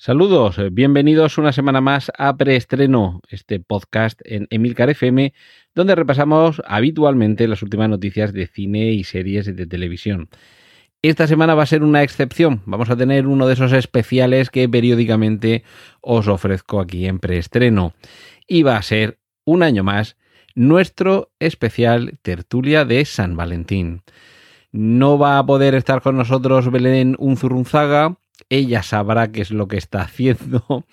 Saludos, eh, bienvenidos una semana más a Preestreno, este podcast en Emilcar FM, donde repasamos habitualmente las últimas noticias de cine y series de televisión. Esta semana va a ser una excepción, vamos a tener uno de esos especiales que periódicamente os ofrezco aquí en Preestreno. Y va a ser, un año más, nuestro especial tertulia de San Valentín. No va a poder estar con nosotros Belén Unzurunzaga, ella sabrá qué es lo que está haciendo.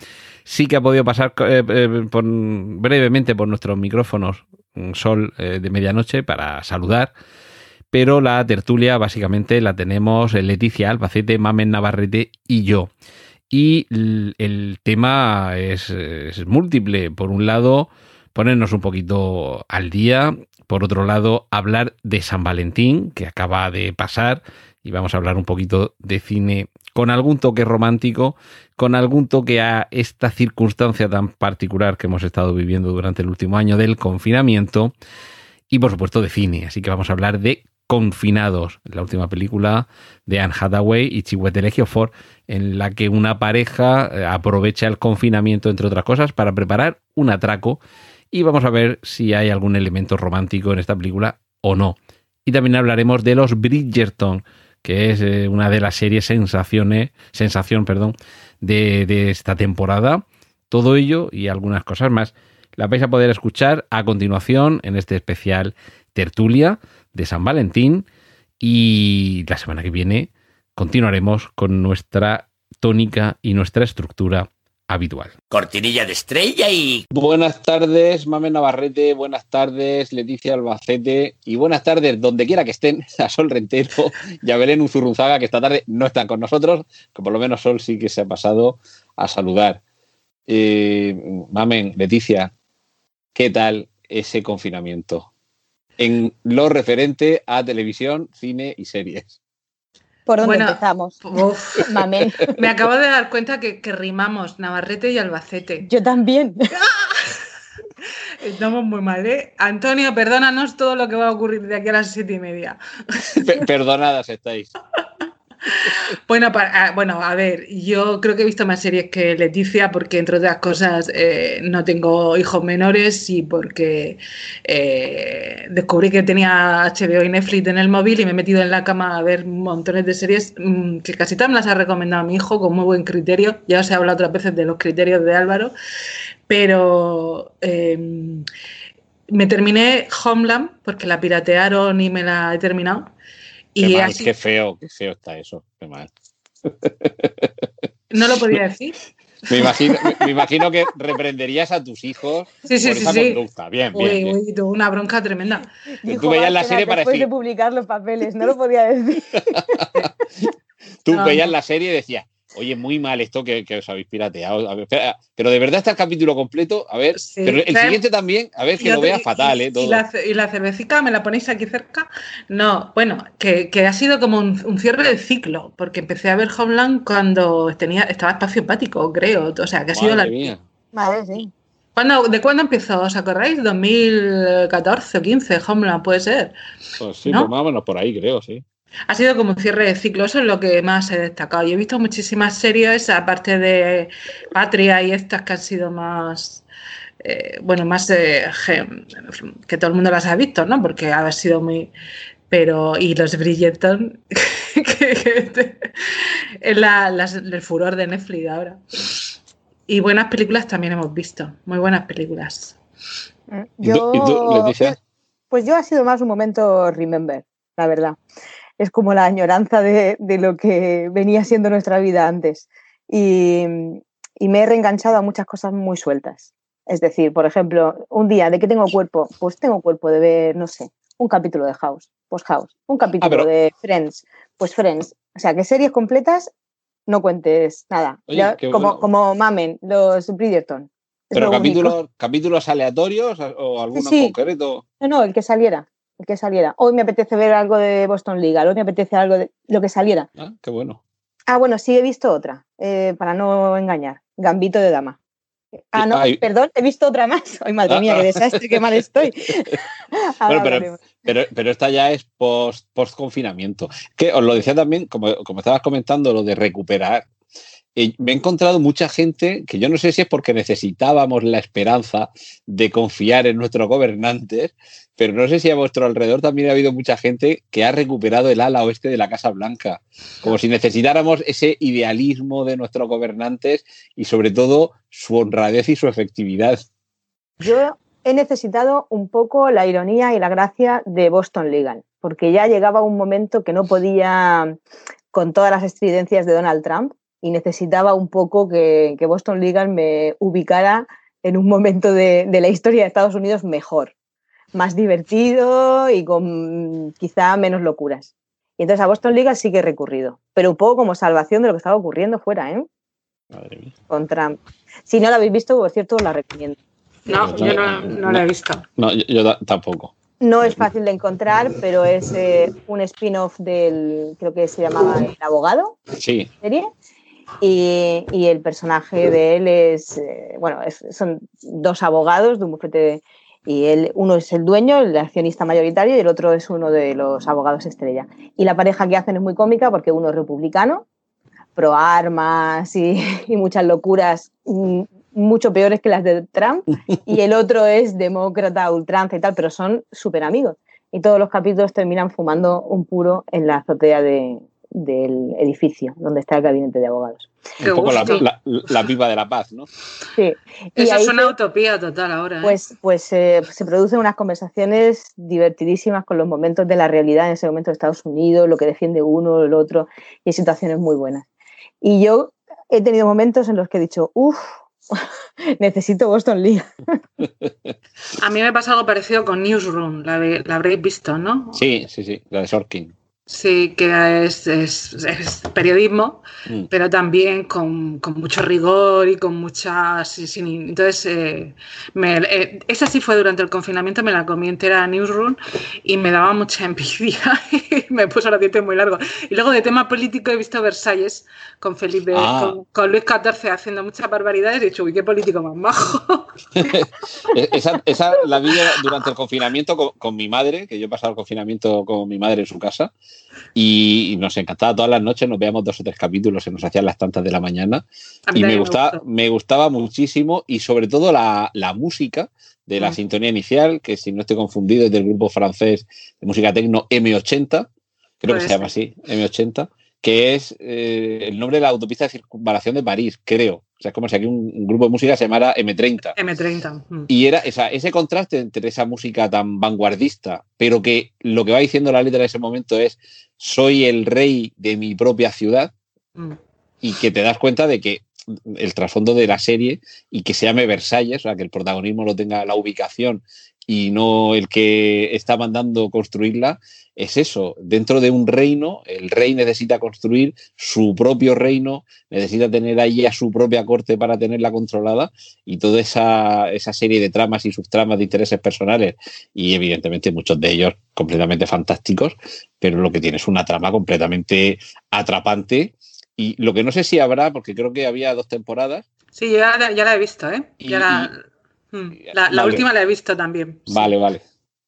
Sí que ha podido pasar eh, eh, brevemente por nuestros micrófonos sol eh, de medianoche para saludar, pero la tertulia básicamente la tenemos Leticia Albacete, Mamen Navarrete y yo. Y el, tema es, es múltiple. Por un lado, ponernos un poquito al día. Por otro lado, hablar de San Valentín, que acaba de pasar, y vamos a hablar un poquito de cine con algún toque romántico, con algún toque a esta circunstancia tan particular que hemos estado viviendo durante el último año del confinamiento y por supuesto de cine. Así que vamos a hablar de Confinados, la última película de Anne Hathaway y Chiwetel Ejiofor, en la que una pareja eh, aprovecha el confinamiento, entre otras cosas, para preparar un atraco y vamos a ver si hay algún elemento romántico en esta película o no. Y también hablaremos de los Bridgerton, que es eh, una de las series sensaciones, sensación perdón, de, esta temporada. Todo ello y algunas cosas más la vais a poder escuchar a continuación en este especial tertulia de San Valentín y la semana que viene continuaremos con nuestra tónica y nuestra estructura habitual. Cortinilla de estrella y... Buenas tardes, Mame Navarrete, buenas tardes, Leticia Albacete, y buenas tardes, donde quiera que estén, a Sol Rentero y a Belén Uzurruzaga, que esta tarde no están con nosotros, que por lo menos Sol sí que se ha pasado a saludar. Eh, Mamen, Leticia, ¿qué tal ese confinamiento? En lo referente a televisión, cine y series. ¿Por dónde empezamos? Me acabo de dar cuenta que, rimamos Navarrete y Albacete. Yo también. Estamos muy mal, ¿eh? Antonio, perdónanos todo lo que va a ocurrir de aquí a las siete y media. perdonadas estáis. Bueno, para, bueno, a ver, yo creo que he visto más series que Leticia porque, entre otras cosas, eh, no tengo hijos menores y porque eh, descubrí que tenía HBO y Netflix en el móvil y me he metido en la cama a ver montones de series mm, que casi todas me las ha recomendado mi hijo con muy buen criterio. Ya os he hablado otras veces de los criterios de Álvaro, pero... Em, me terminé Homeland porque la piratearon y me la he terminado y qué, feo, qué feo está eso. Qué mal. ¿No lo podía decir? Me imagino, me, imagino que reprenderías a tus hijos sí, sí, por esa sí, conducta. Bien, bien. Uy, tuvo una bronca tremenda. tú veías la serie para decir. de publicar los papeles, no lo podía decir. tú veías la serie y decías, Oye, muy mal esto que, os habéis pirateado. pero de verdad está el capítulo completo. A ver, pero el siguiente también, a ver que lo vea fatal, ¿eh? Y, la, y, cervecita, ¿me la ponéis aquí cerca? No, bueno, que, ha sido como un, cierre del ciclo, porque empecé a ver Homeland cuando tenía, estaba espacio empático, creo. O sea, que ha sido la. Mía. Vale, sí. ¿De cuándo empezó? ¿Os acordáis? ¿2014 o 15? Homeland, puede ser. Pues sí, pues más o menos por ahí, creo, sí. Ha sido como un cierre de ciclo, eso es lo que más he destacado. Y he visto muchísimas series, aparte de Patria y estas que han sido más, eh, bueno, más eh, que todo el mundo las ha visto, ¿no? Porque ha sido muy... Pero, y los Bridgerton, que, es la, el furor de Netflix ahora. Y buenas películas también hemos visto, muy buenas películas. Yo, pues yo ha sido más un momento remember, la verdad es como la añoranza de, lo que venía siendo nuestra vida antes. Y, me he reenganchado a muchas cosas muy sueltas. Es decir, por ejemplo, un día, ¿de qué tengo cuerpo? Pues tengo cuerpo de ver, no sé, un capítulo de House, pues House, un capítulo ah, de Friends, pues Friends. O sea, que series completas no cuentes nada. como, como Mamen, los Bridgerton. ¿Pero capítulos, capítulos aleatorios o alguno concreto? No, no, el que saliera. Que saliera. Hoy me apetece ver algo de Boston Legal, hoy me apetece algo de lo que saliera. Ah, qué bueno. Ah, bueno, sí he visto otra, eh, para no engañar. Gambito de Dama. Ah, no, perdón, he visto otra más. Ay, madre mía, qué desastre, qué mal estoy. bueno, pero, pero, esta ya es post, post confinamiento. Que os lo decía también, como, como estabas comentando, lo de recuperar me he encontrado mucha gente que yo no sé si es porque necesitábamos la esperanza de confiar en nuestros gobernantes, pero no sé si a vuestro alrededor también ha habido mucha gente que ha recuperado el ala oeste de la Casa Blanca, como si necesitáramos ese idealismo de nuestros gobernantes y sobre todo su honradez y su efectividad. Yo he necesitado un poco la ironía y la gracia de Boston Legal, porque ya llegaba un momento que no podía con todas las estridencias de Donald Trump y necesitaba un poco que, Boston Legal me ubicara en un momento de, la historia de Estados Unidos mejor, más divertido y con quizá menos locuras. Y entonces a Boston Legal sí que he recurrido, pero un poco como salvación de lo que estaba ocurriendo fuera, ¿eh? Madre mía. Con Trump. Si no la habéis visto, por cierto, os la recomiendo. No, yo no, la he visto. No, yo, tampoco. No es fácil de encontrar, pero es eh, un spin-off del, creo que se llamaba El Abogado. Sí. Serie y, el personaje de él es, eh, bueno, son dos abogados de un bufete y él, uno es el dueño, el accionista mayoritario, y el otro es uno de los abogados estrella. Y la pareja que hacen es muy cómica porque uno es republicano, pro armas y, y muchas locuras mm, mucho peores que las de Trump, y el otro es demócrata, ultranza y tal, pero son súper amigos. Y todos los capítulos terminan fumando un puro en la azotea de, del edificio donde está el gabinete de abogados. Un poco la, la, viva de la paz, ¿no? Sí. Eso es una utopía total ahora. ¿eh? Pues, pues eh, se producen unas conversaciones divertidísimas con los momentos de la realidad en ese momento de Estados Unidos, lo que defiende uno, el otro, y hay situaciones muy buenas. Y yo he tenido momentos en los que he dicho, uff, necesito Boston League. A mí me pasa algo parecido con Newsroom, la, la habréis visto, ¿no? Sí, sí, sí, la de Sorkin. Sí, que es, es, periodismo, mm. pero también con, con, mucho rigor y con muchas... Sin, entonces, eh, eh, esa sí fue durante el confinamiento, me la comí entera Newsroom y me daba mucha envidia y me puso los dientes muy largos. Y luego de tema político he visto Versalles con Felipe, ah. con, Luis XIV haciendo muchas barbaridades y he dicho, uy, qué político más bajo. esa, esa, la vi durante el confinamiento con, con mi madre, que yo he pasado el confinamiento con mi madre en su casa. Y, nos encantaba todas las noches, nos veíamos dos o tres capítulos, se nos hacían las tantas de la mañana. Y me gustaba, me, gustaba muchísimo y sobre todo la, música de la mm. sintonía inicial, que si no estoy confundido es del grupo francés de música tecno M80, creo que se llama así, M80, que es eh, el nombre de la autopista de circunvalación de París, creo. O sea, es como si aquí un, grupo de música se llamara M30. M30. Mm. Y era ese contraste entre esa música tan vanguardista, pero que lo que va diciendo la letra en ese momento es soy el rey de mi propia ciudad, mm. y que te das cuenta de que el trasfondo de la serie y que se llame Versalles, o sea, que el protagonismo lo tenga la ubicación y no el que está mandando construirla, es eso. Dentro de un reino, el rey necesita construir su propio reino, necesita tener ahí a su propia corte para tenerla controlada y toda esa, esa serie de tramas y subtramas de intereses personales y evidentemente muchos de ellos completamente fantásticos, pero lo que tiene es una trama completamente atrapante y lo que no sé si habrá, porque creo que había dos temporadas. Sí, ya, la he visto, ¿eh? Ya. La, última la he visto también. Vale, vale.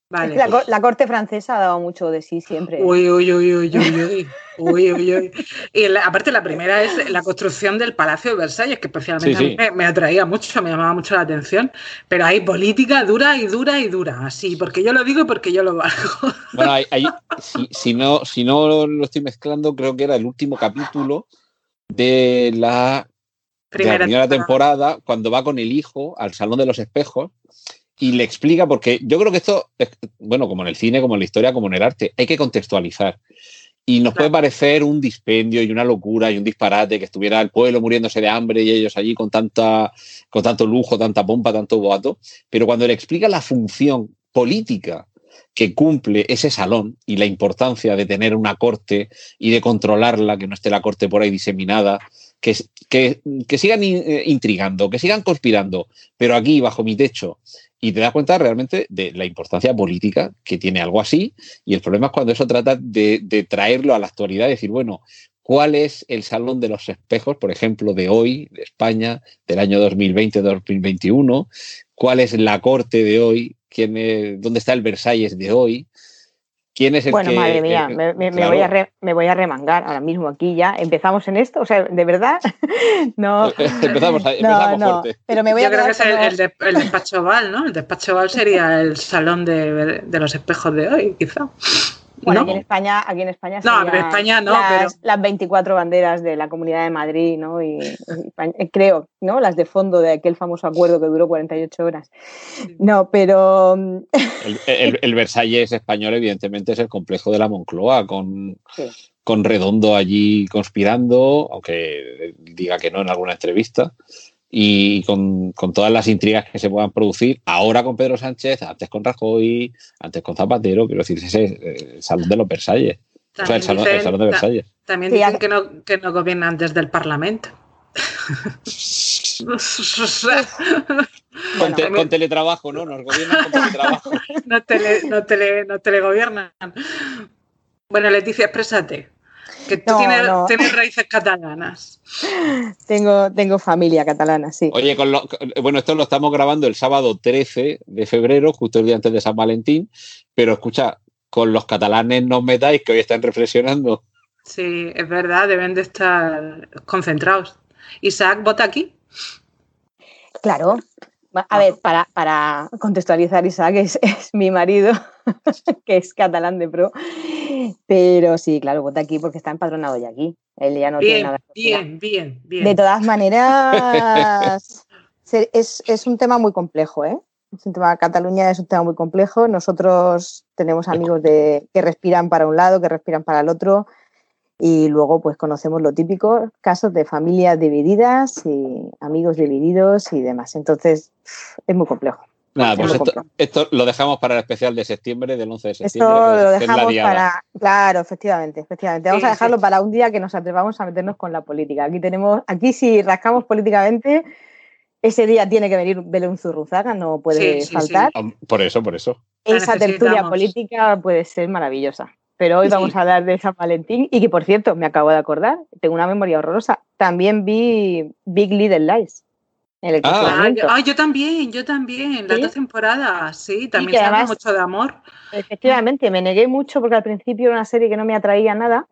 La, corte francesa ha dado mucho de sí siempre. Uy, uy, uy, uy, uy, uy, uy, uy. Y aparte la primera es la construcción del Palacio de Versalles, que especialmente Me, atraía mucho, me llamaba mucho la atención. Pero hay política dura y dura y dura, así, porque yo lo digo y porque yo lo valgo. Bueno, si, no, si no lo estoy mezclando, creo que era el último capítulo de la primera, temporada. cuando va con el hijo al Salón de los Espejos y le explica, porque yo creo que esto, bueno, como en el cine, como en la historia, como en el arte, hay que contextualizar. Y nos puede parecer un dispendio y una locura y un disparate que estuviera el pueblo muriéndose de hambre y ellos allí con, tanta, con tanto lujo, tanta pompa, tanto boato. Pero cuando le explica la función política que cumple ese salón y la importancia de tener una corte y de controlarla, que no esté la corte por ahí diseminada, que, que, sigan eh, intrigando, que sigan conspirando, pero aquí, bajo mi techo, y te das cuenta realmente de la importancia política que tiene algo así y el problema es cuando eso trata de, traerlo a la actualidad decir, bueno, ¿cuál es el salón de los espejos, por ejemplo, de hoy, de España, del año 2020-2021? ¿Cuál es la corte de hoy? ¿Quién es, ¿Dónde está el Versalles de hoy? ¿Quién es el bueno, que, madre mía, eh, me, me- me claro. voy a re- me voy a remangar ahora mismo aquí ya. ¿Empezamos en esto? O sea, ¿de verdad? no. empezamos, a- No, empezamos no, fuerte. pero me voy Yo a creo que es el, el de- el despacho Oval, ¿no? El despacho Oval sería el salón de, de los espejos de hoy, quizá. Bueno, ¿No? aquí en España, aquí en España No, en España no, las, pero- las 24 banderas de la Comunidad de Madrid, ¿no? Y, eh, creo, ¿no? Las de fondo de aquel famoso acuerdo que duró 48 horas. No, pero mm, El, el- el Versalles español, evidentemente, es el complejo de la Moncloa, con, Sí. con Redondo allí conspirando, aunque diga que no en alguna entrevista, y con, con todas las intrigas que se puedan producir, ahora con Pedro Sánchez, antes con Rajoy, antes con Zapatero, quiero decir, ese es el salón de los Versalles. O sea, el También el dicen- salón de ta- Versalles. También Sí, dicen hace- que no, que no gobiernan desde el Parlamento. Con, te- también- con teletrabajo, ¿no? Nos gobiernan con teletrabajo. no, tele, no, tele, no telegobiernan. Bueno, Leticia, exprésate. Que tú No, tienes, no. tienes raíces catalanas. tengo, tengo familia catalana, sí. Oye, con lo- con- bueno, esto lo estamos grabando el sábado 13 de febrero, justo el día antes de San Valentín, pero escucha, con los catalanes no os metáis, que hoy están reflexionando. Sí, es verdad, deben de estar concentrados. Isaac, vota aquí. Claro. A ver, para, para contextualizar, Isaac es, es mi marido, que es catalán de pro. Pero sí, claro, vota aquí porque está empadronado ya aquí. Él ya no tiene Bien, nada que opinar. bien, bien, bien. De todas maneras, es, es un tema muy complejo, ¿eh? Es un tema, Cataluña es un tema muy complejo. Nosotros tenemos amigos de, que respiran para un lado, que respiran para el otro. Y luego, pues conocemos lo típico, casos de familias divididas y amigos divididos y demás. Entonces, es muy complejo. Nada, pues esto, esto lo dejamos para el especial de septiembre, del 11 de Esto septiembre. que- lo es dejamos para. Claro, efectivamente, efectivamente. Vamos Sí, a dejarlo sí. para un día que nos atrevamos a meternos con la política. Aquí tenemos, aquí si rascamos políticamente, ese día tiene que venir Belén Zurruzaga, no puede Sí, sí, faltar. Por eso, por eso. Esa tertulia política puede ser maravillosa. Pero hoy Sí. vamos a hablar de San Valentín y que, por cierto, me acabo de acordar, tengo una memoria horrorosa. También vi Big Little Lies. En el Ah. Ah, yo, ah, yo también, yo también. Las ¿Sí? dos temporadas, sí, también que se habla además- mucho de amor. Efectivamente, me negué mucho porque al principio era una serie que no me atraía nada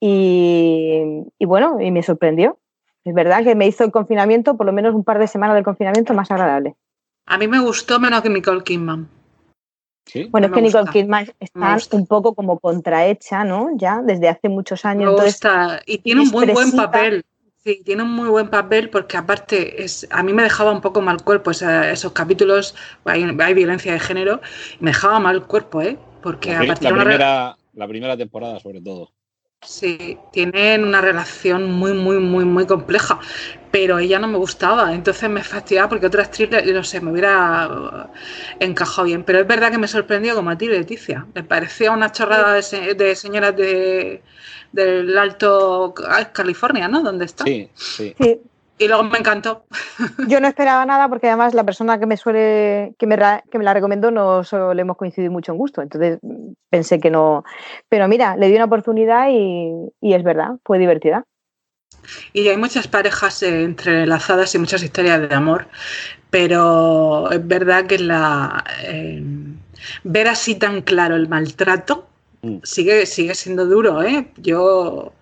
y, y bueno, y me sorprendió. Es verdad que me hizo el confinamiento, por lo menos un par de semanas del confinamiento, más agradable. A mí me gustó menos que Nicole Kidman. ¿Sí? Bueno, es que Nicole gusta, Kidman está un poco como contrahecha, ¿no? Ya desde hace muchos Me años. Entonces. Y tiene un muy buen papel. Sí, tiene un muy buen papel porque aparte es, a mí me dejaba un poco mal cuerpo esa- esos capítulos, hay, hay violencia de género, me dejaba mal cuerpo, ¿eh? Porque La, a partir la de una la primera temporada, sobre todo. Sí, tienen una relación muy, muy, muy, muy compleja, pero ella no me gustaba, entonces me fastidiaba porque otra actriz, no sé, me hubiera encajado bien. Pero es verdad que me sorprendió como a ti, Leticia. Me parecía una chorrada de, se- de señoras de, del Alto California, ¿no? Donde está. Sí, sí. sí, Y luego me encantó. yo no esperaba nada porque además la persona que me suele, que me, ra- que me la recomendó no solemos coincidir mucho en gusto. Entonces pensé que no. Pero mira, le di una oportunidad y, y es verdad, fue divertida. Y hay muchas parejas eh, entrelazadas y muchas historias de amor, pero es verdad que la eh, ver así tan claro el maltrato Mm. sigue, sigue siendo duro, ¿eh? Yo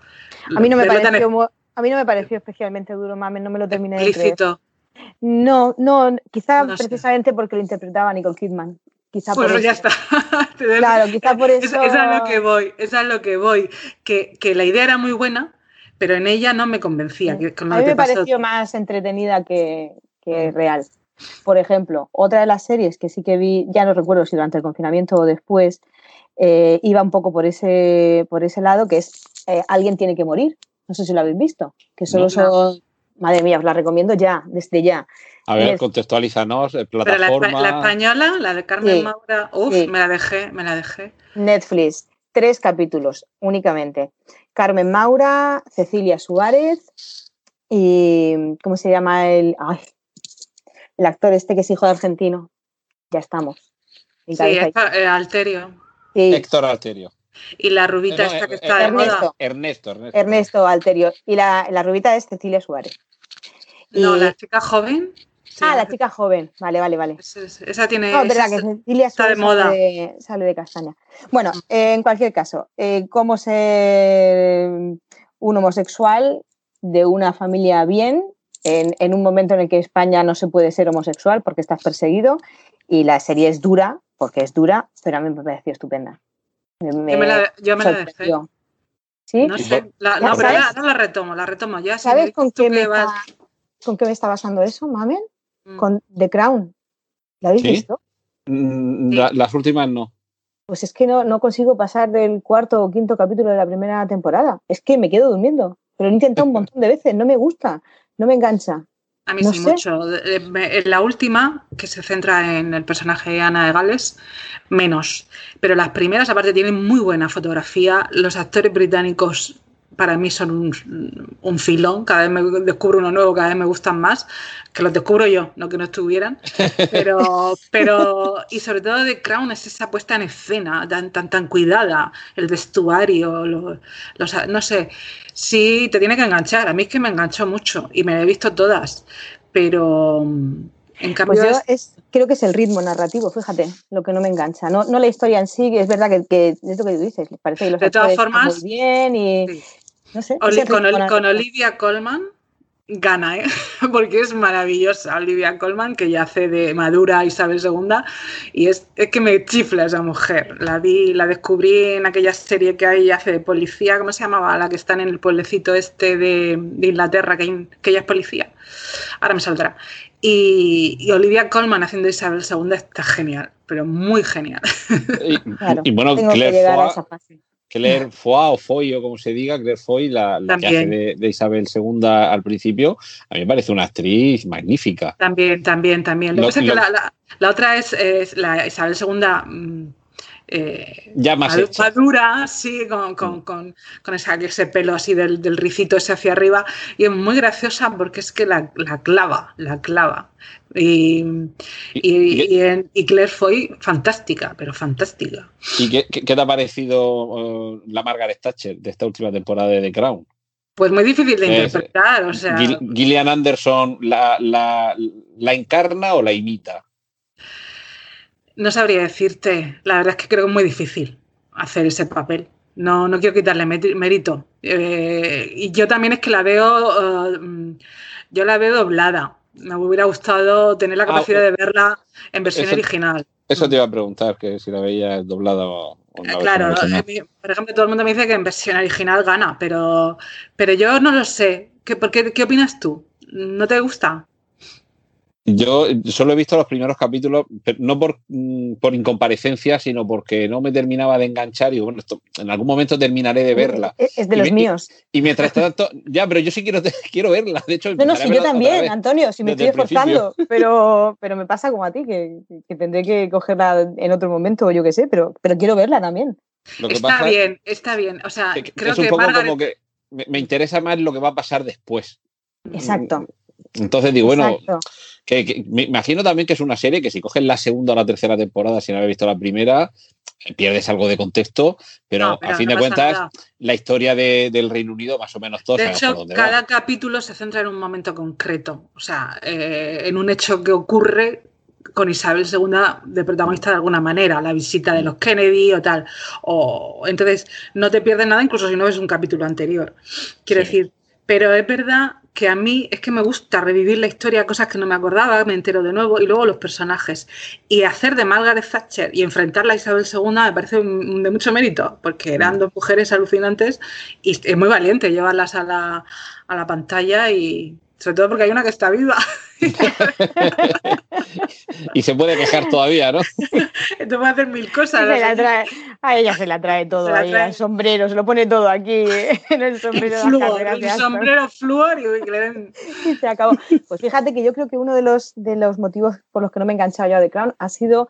A mí no me pareció, a mí no me pareció especialmente duro, mames, no me lo terminé de creer. No, no, quizá No sé. precisamente porque lo interpretaba Nicole Kidman. Quizá por Bueno, eso. ya está. Claro, quizá por Es- eso. Es, a lo que voy, es a lo que voy. Que, que la idea era muy buena, pero en ella no me convencía. que- con lo A mí que me pasó. pareció más entretenida que, que real. Por ejemplo, otra de las series que sí que vi, ya no recuerdo si durante el confinamiento o después, eh, iba un poco por ese, por ese lado, que es eh, Alguien tiene que morir. No sé si lo habéis visto. Que solo No. son. Madre mía, os la recomiendo ya, desde ya. A ver, Es- contextualízanos, eh, Pero la, plataforma. la española, la de Carmen Sí, Maura, uff, sí. me la dejé, me la dejé. Netflix, tres capítulos únicamente. Carmen Maura, Cecilia Suárez y ¿cómo se llama el, ay, el actor este que es hijo de argentino? ya estamos. Sí, eh, Alterio. Héctor Alterio. Y la rubita esta que está de moda. Ernesto, Ernesto. Ernesto Alterio. Y la, la rubita es Cecilia Suárez. No, la chica joven. ah, la chica joven. Vale, vale, vale. Esa, tiene. No, verdad, que Cecilia está de moda. Sale, de castaña. Bueno, en cualquier caso, eh, ¿cómo ser un homosexual de una familia bien en, en, un momento en el que España no se puede ser homosexual porque estás perseguido? Y la serie es dura, porque es dura, pero a mí me pareció estupenda. Yo me la, yo me la dejé. ¿Sí? No sé, la, no, pero ya, no la retomo, la retomo ya. ¿Sabes con qué, me vas... con qué me está basando eso, Mamen? Mm. Con The Crown. ¿La habéis visto? Mm, las últimas no. Pues es que no, no consigo pasar del cuarto o quinto capítulo de la primera temporada. Es que me quedo durmiendo. Pero lo he intentado un montón de veces, no me gusta, no me engancha. A mí sí mucho. En la última, que se centra en el personaje de Ana de Gales, menos. Pero las primeras, aparte, tienen muy buena fotografía. Los actores británicos para mí son un, filón, cada vez me descubro uno nuevo, cada vez me gustan más, que los descubro yo, no que no estuvieran, pero, pero y sobre todo de Crown es esa puesta en escena tan, tan, tan cuidada, el vestuario, los, no sé, sí te tiene que enganchar, a mí es que me enganchó mucho y me he visto todas, pero en cambio... Pues es, creo que es el ritmo narrativo, fíjate, lo que no me engancha, no, no la historia en sí, es verdad que, que es lo que dices, parece que los de todas formas, muy bien y con, Olivia Colman gana, ¿eh? porque es maravillosa Olivia Colman, que ya hace de Madura Isabel II, y es, que me chifla esa mujer. La vi, la descubrí en aquella serie que hay hace de policía, ¿cómo se llamaba? La que están en el pueblecito este de, Inglaterra, que, que, ella es policía. Ahora me saldrá. Y, Olivia Colman haciendo Isabel II está genial, pero muy genial. Y, bueno, Claire que leer Foy o Foy o como se diga, Claire Foy, la, que hace de, Isabel II al principio, a mí me parece una actriz magnífica. También, también, también. Lo, que pasa es que la, otra es, la Isabel II. Mm, eh, ya más madura, sí, con, con, con, con ese pelo así del, del, ricito ese hacia arriba. Y es muy graciosa porque es que la, la clava, la clava. Y, y, Claire fue fantástica, pero fantástica. ¿Y qué, qué te ha parecido uh, la Margaret Thatcher de esta última temporada de The Crown? Pues muy difícil de interpretar. O sea... Gillian Anderson la, la, la, encarna o la imita? No sabría decirte. La verdad es que creo que es muy difícil hacer ese papel. No, no quiero quitarle mérito. Eh, y yo también es que la veo, uh, yo la veo doblada me hubiera gustado tener la ah, capacidad de verla en versión original. Eso te iba a preguntar, que si la veía doblada o, no. Claro, por ejemplo, todo el mundo me dice que en versión original gana, pero, pero yo no lo sé. ¿Qué, por qué, ¿Qué opinas tú? ¿No te gusta? Yo solo he visto los primeros capítulos, no por, mm, por, incomparecencia, sino porque no me terminaba de enganchar y bueno, esto, en algún momento terminaré de verla. Es de los míos. Y, mientras tanto, ya, pero yo sí quiero, quiero verla. De hecho, no, no, sí, yo también, Antonio, si me estoy esforzando, pero, pero me pasa como a ti, que, que, tendré que cogerla en otro momento o yo qué sé, pero, pero quiero verla también. está bien, está bien. O sea, creo es un poco como que me, me interesa más lo que va a pasar después. Exacto. Entonces digo, bueno, que, me imagino también que es una serie que si coges la segunda o la tercera temporada sin haber visto la primera, pierdes algo de contexto, pero, a fin de cuentas la historia del Reino Unido más o menos todo. De hecho, cada capítulo se centra en un momento concreto, o sea, eh, en un hecho que ocurre con Isabel II de protagonista de alguna manera, la visita de los Kennedy o tal. O, entonces, no te pierdes nada incluso si no ves un capítulo anterior. Quiero decir, pero es verdad que a mí es que me gusta revivir la historia, cosas que no me acordaba, me entero de nuevo, y luego los personajes. Y hacer de Margaret Thatcher y enfrentarla a Isabel II me parece de mucho mérito, porque eran dos mujeres alucinantes y es muy valiente llevarlas a la, a la pantalla y, sobre todo porque hay una que está viva. y se puede quejar todavía, ¿no? Entonces puede hacer mil cosas. a ella se la trae todo, ahí, el sombrero, se lo pone todo aquí en el sombrero. el sombrero flúor y, se acabó. Pues fíjate que yo creo que uno de los, de los motivos por los que no me he enganchado ya de Crown ha sido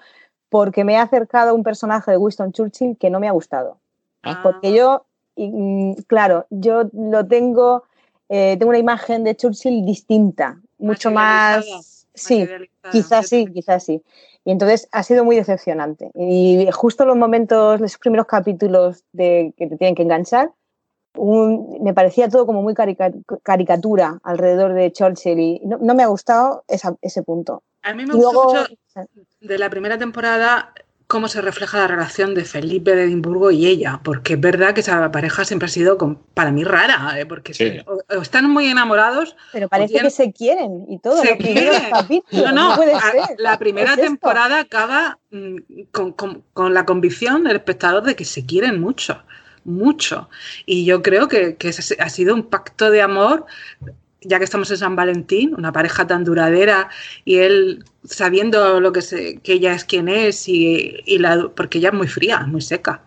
porque me he acercado a un personaje de Winston Churchill que no me ha gustado. Ah. Porque yo, mm, claro, yo lo tengo eh, tengo una imagen de Churchill distinta, mucho más, Sí, quizás sí, quizás sí. Y entonces ha sido muy decepcionante. Y justo los momentos, los primeros capítulos de que te tienen que enganchar, me parecía todo como muy caricatura alrededor de Churchill y no, me ha gustado ese punto. A mí me gustó mucho de la primera temporada cómo se refleja la relación de Felipe de Edimburgo y ella, porque es verdad que esa pareja siempre ha sido para mí rara, ¿eh? porque están muy enamorados. Pero parece que se quieren y todo. Se quieren. No, no, la primera temporada acaba mm, con, la convicción del espectador de que se quieren mucho mucho. Y yo creo que, que, ha sido un pacto de amor ya que estamos en San Valentín, una pareja tan duradera y él sabiendo lo que, que ella es quien es y, la, porque ella es muy fría, muy seca.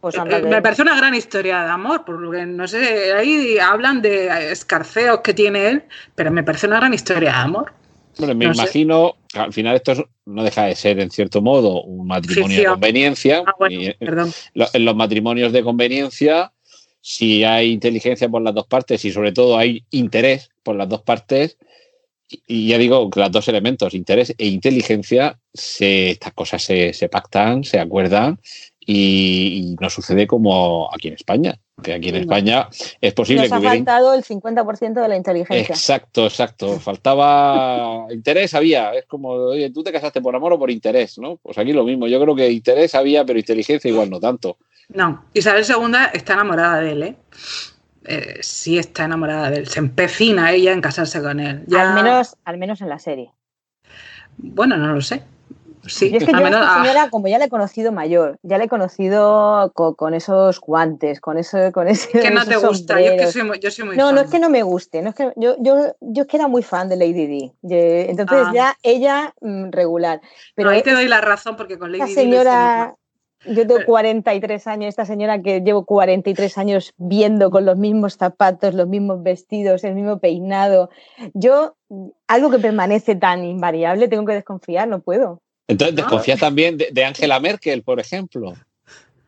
Pues eh, eh, me parece una gran historia de amor, porque no sé, ahí hablan de escarceos que tiene él, pero me parece una gran historia de amor. Bueno, me imagino, al final esto no deja de ser, en cierto modo, un matrimonio de conveniencia. Ah, perdón. En los matrimonios de conveniencia, si hay inteligencia por las dos partes y sobre todo hay interés por las dos partes, y ya digo que los dos elementos, interés e inteligencia, estas cosas se, pactan, se acuerdan y, no sucede como aquí en España. Que aquí en España es posible Nos ha faltado el 50% de la inteligencia. Exacto, exacto. Faltaba interés, había. Es como, oye, tú te casaste por amor o por interés, ¿no? Pues aquí lo mismo. Yo creo que interés había, pero inteligencia igual no tanto. No, Isabel II está enamorada de él, ¿eh? ¿eh? sí está enamorada de él. Se empecina ella en casarse con él. Al, menos, al menos en la serie. Bueno, no lo sé. Sí, es que yo a esta señora, como ya la he conocido mayor, ya la he conocido con, esos guantes, con eso, con ese. Que no te gusta, yo, que soy muy, yo soy muy No, no es que no me guste, no es que yo, yo, yo es que era muy fan de Lady D. Entonces ah. ya ella mm, regular. Pero ahí te doy la razón porque con Lady D. señora yo tengo 43 años, esta señora que llevo 43 años viendo con los mismos zapatos, los mismos vestidos, el mismo peinado. Yo, algo que permanece tan invariable, tengo que desconfiar, no puedo. Entonces, ¿desconfías también de Angela Merkel, por ejemplo?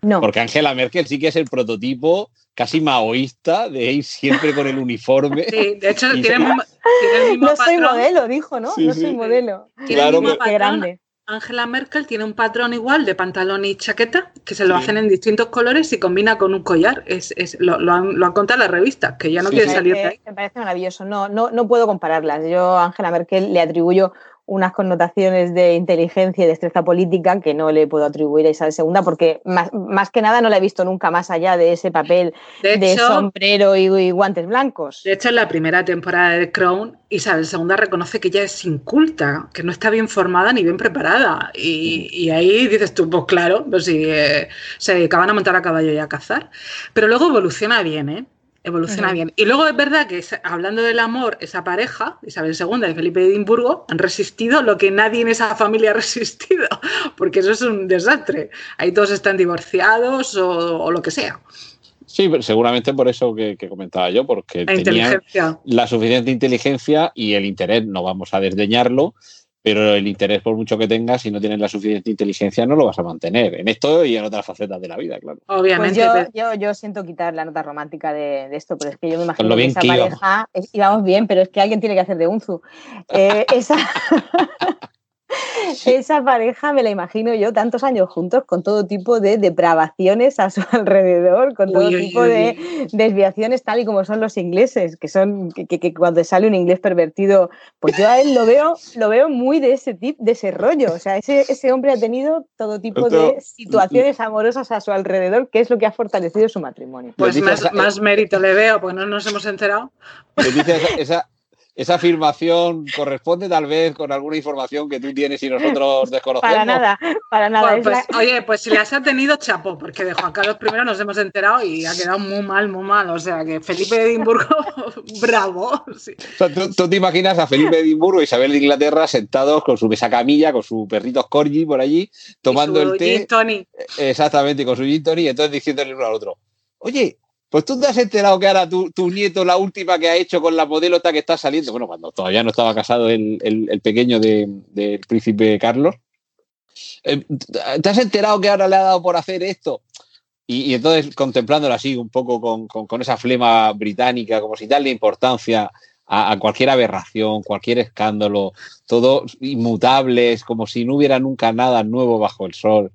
No. Porque Angela Merkel sí que es el prototipo casi maoísta de ir siempre con el uniforme. Sí, de hecho, tiene, el mismo No soy modelo, dijo, ¿no? no soy modelo. claro, Qué grande. Angela Merkel tiene un patrón igual de pantalón y chaqueta que se lo hacen en distintos colores y combina con un collar. Es, lo, han, lo, contado en la revista, que ya no quiere salir de ahí. Me parece maravilloso. No, no, no puedo compararlas. Yo a Angela Merkel le atribuyo unas connotaciones de inteligencia y destreza política que no le puedo atribuir a Isabel II porque más, más que nada no la he visto nunca más allá de ese papel de, sombrero y, guantes blancos. De hecho, en la primera temporada de Crown, Isabel II reconoce que ella es inculta, que no está bien formada ni bien preparada. Y, ahí dices tú, pues claro, pues si eh, se dedicaban a montar a caballo y a cazar. Pero luego evoluciona bien, ¿eh? Evoluciona bien. Y luego es verdad que hablando del amor, esa pareja, Isabel II y Felipe de Edimburgo, han resistido lo que nadie en esa familia ha resistido, porque eso es un desastre. Ahí todos están divorciados o, lo que sea. Sí, seguramente por eso que, comentaba yo, porque la tenían la suficiente inteligencia y el interés, no vamos a desdeñarlo, pero el interés, por mucho que tengas, si no tienes la suficiente inteligencia, no lo vas a mantener. En esto y en otras facetas de la vida, claro. Obviamente. Pues yo, yo, siento quitar la nota romántica de, esto, pero es que yo me imagino que esa pareja íbamos bien, pero es que alguien tiene que hacer de Unzu. Eh, esa. Esa pareja me la imagino yo tantos años juntos con todo tipo de depravaciones a su alrededor, con todo tipo de desviaciones tal y como son los ingleses, que son que, cuando sale un inglés pervertido, pues yo a él lo veo, lo veo muy de ese tipo, de ese rollo. O sea, ese, ese hombre ha tenido todo tipo de situaciones amorosas a su alrededor, que es lo que ha fortalecido su matrimonio. Pues más, más mérito le veo, porque no nos hemos enterado. esa, esa afirmación corresponde tal vez con alguna información que tú tienes y nosotros desconocemos. Para nada, para nada. Pues, oye, pues si las ha tenido, chapo, porque de Juan Carlos I nos hemos enterado y ha quedado muy mal, muy mal. O sea que Felipe de Edimburgo, bravo. ¿tú, te imaginas a Felipe de Edimburgo y Isabel de Inglaterra sentados con su mesa camilla, con su perrito corgi por allí, tomando el té. Tony. Exactamente, con su gin tony y entonces diciéndole uno al otro, oye, pues tú te has enterado que ahora tu, nieto, la última que ha hecho con la modelo que está saliendo, bueno, cuando todavía no estaba casado el, pequeño del príncipe Carlos, eh, ¿te has enterado que ahora le ha dado por hacer esto? Y, entonces contemplándolo así, un poco con, esa flema británica, como si darle importancia a, cualquier aberración, cualquier escándalo, todo inmutables, como si no hubiera nunca nada nuevo bajo el sol.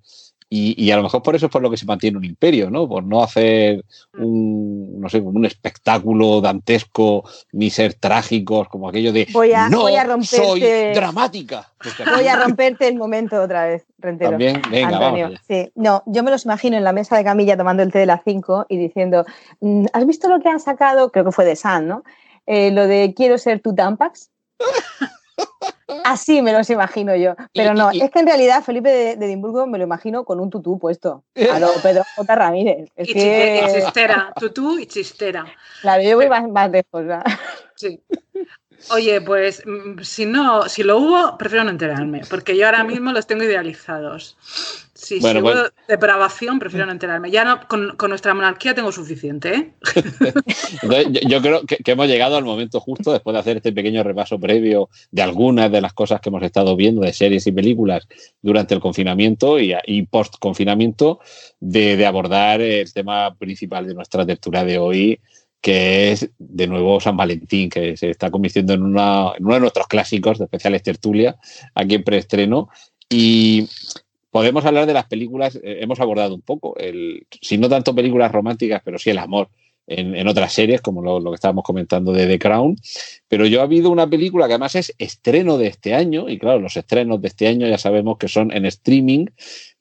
Y, a lo mejor por eso es por lo que se mantiene un imperio, ¿no? Por no hacer un, no sé, un espectáculo dantesco ni ser trágicos, como aquello de voy a, no voy a romperte, soy dramática. Voy a romperte el momento otra vez, Rentero. También, venga, Antonio. Sí. No, yo me los imagino en la mesa de camilla tomando el té de las 5 y diciendo, mm, ¿has visto lo que han sacado? Creo que fue de San, ¿no? Eh, lo de quiero ser tu Tampax. Así me los imagino yo. Pero no, es que en realidad Felipe de, Edimburgo me lo imagino con un tutú puesto. A lo Pedro J. Ramírez. y, chistera, tutú y chistera. Claro, yo voy más, más lejos. Sí. Oye, pues mm, si no, si lo hubo, prefiero no enterarme, porque yo ahora mismo los tengo idealizados. Sí, si hubo pues depravación, prefiero no enterarme. Ya no, con, nuestra monarquía tengo suficiente. ¿eh? yo, creo que, hemos llegado al momento justo, después de hacer este pequeño repaso previo de algunas de las cosas que hemos estado viendo de series y películas durante el confinamiento y, post-confinamiento, de, de abordar el tema principal de nuestra tertulia de hoy, que es de nuevo San Valentín, que se está convirtiendo en, uno de nuestros clásicos de especiales tertulia, aquí en preestreno. Y podemos hablar de las películas, eh, hemos abordado un poco, si no tanto películas románticas, pero sí el amor en, otras series, como lo, lo, que estábamos comentando de The Crown. Pero yo ha habido una película que además es estreno de este año, y claro, los estrenos de este año ya sabemos que son en streaming,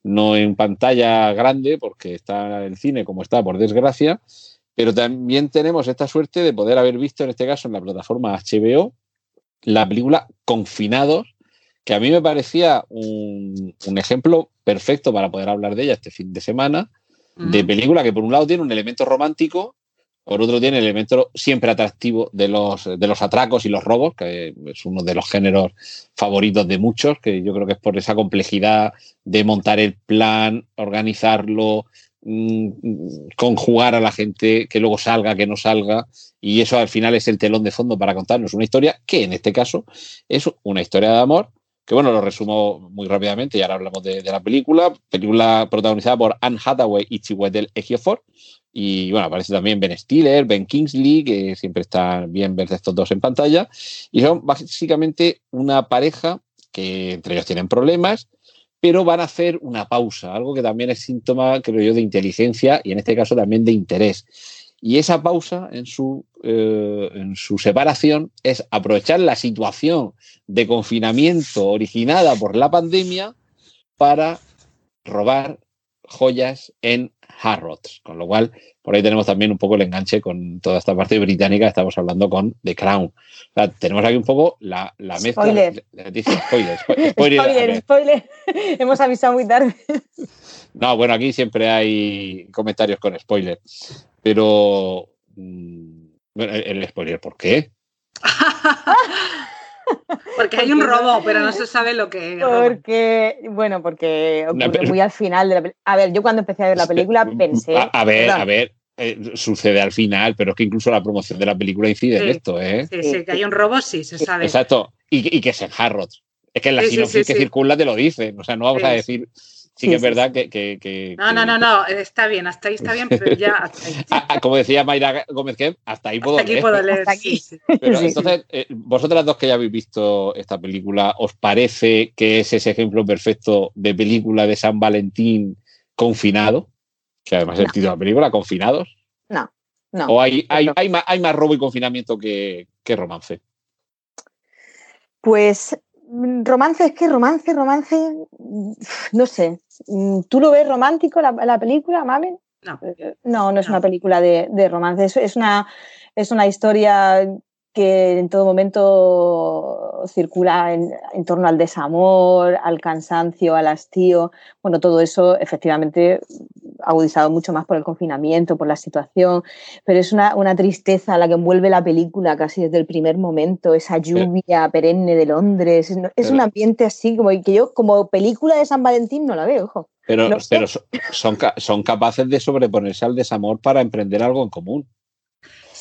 no en pantalla grande, porque está el cine como está, por desgracia. Pero también tenemos esta suerte de poder haber visto, en este caso, en la plataforma HBO, la película Confinados, que a mí me parecía un, ejemplo perfecto para poder hablar de ella este fin de semana, de película que por un lado tiene un elemento romántico, por otro tiene el elemento siempre atractivo de los, de los atracos y los robos, que es uno de los géneros favoritos de muchos, que yo creo que es por esa complejidad de montar el plan, organizarlo, Mm, conjugar a la gente, que luego salga, que no salga, y eso al final es el telón de fondo para contarnos una historia que en este caso es una historia de amor, que bueno, lo resumo muy rápidamente y ahora hablamos de, la película, película protagonizada por Anne Hathaway y Chiwetel Ejiofor, y bueno, aparece también Ben Stiller, Ben Kingsley, que siempre está bien ver estos dos en pantalla, y son básicamente una pareja que entre ellos tienen problemas, pero van a hacer una pausa, algo que también es síntoma, creo yo, de inteligencia y en este caso también de interés. Y esa pausa en su, eh, en su separación es aprovechar la situación de confinamiento originada por la pandemia para robar joyas en Harrods, con lo cual por ahí tenemos también un poco el enganche con toda esta parte británica, estamos hablando con The Crown. tenemos aquí un poco la, la mezcla. Spoiler. spoiler, spoiler, spoiler, Hemos avisado muy tarde. No, bueno, aquí siempre hay comentarios con spoiler. Pero. Mm, bueno, el spoiler, ¿por qué? Porque hay un robo, pero no se sabe lo que Porque, bueno, porque ocurre muy al final de la película. A ver, yo cuando empecé a ver la película pensé. A, ver, a ver. Eh, sucede al final, pero es que incluso la promoción de la película incide en esto, ¿eh? Sí, sí, que hay un robo, sí, se sabe. Exacto, y, que es en Harrods. Es que en la sinopsis que circula te lo dicen, o sea, no vamos a decir sí que es verdad que, No, no, no, no, está bien, hasta ahí está bien, pero ya hasta ahí. Ah, como decía Mayra Gómez hasta ahí puedo hasta aquí Puedo leer aquí. Pero entonces, eh, vosotras dos que ya habéis visto esta película, ¿os parece que es ese ejemplo perfecto de película de San Valentín confinado? Que además es el título de la película, confinados. No, no. ¿O hay, hay, hay, más, hay más robo y confinamiento que, que romance? Pues romance es que romance, romance, no sé. Mm, ¿Tú lo ves romántico la, la película, Mamen? No. No, no es una película de, de romance. Es, es, una, es una historia que en todo momento circula en, torno al desamor, al cansancio, al hastío. Bueno, todo eso efectivamente agudizado mucho más por el confinamiento, por la situación, pero es una, una tristeza la que envuelve la película casi desde el primer momento, esa lluvia perenne de Londres. Es, un ambiente así como que yo como película de San Valentín no la veo, ojo. Pero, pero son, son capaces de sobreponerse al desamor para emprender algo en común.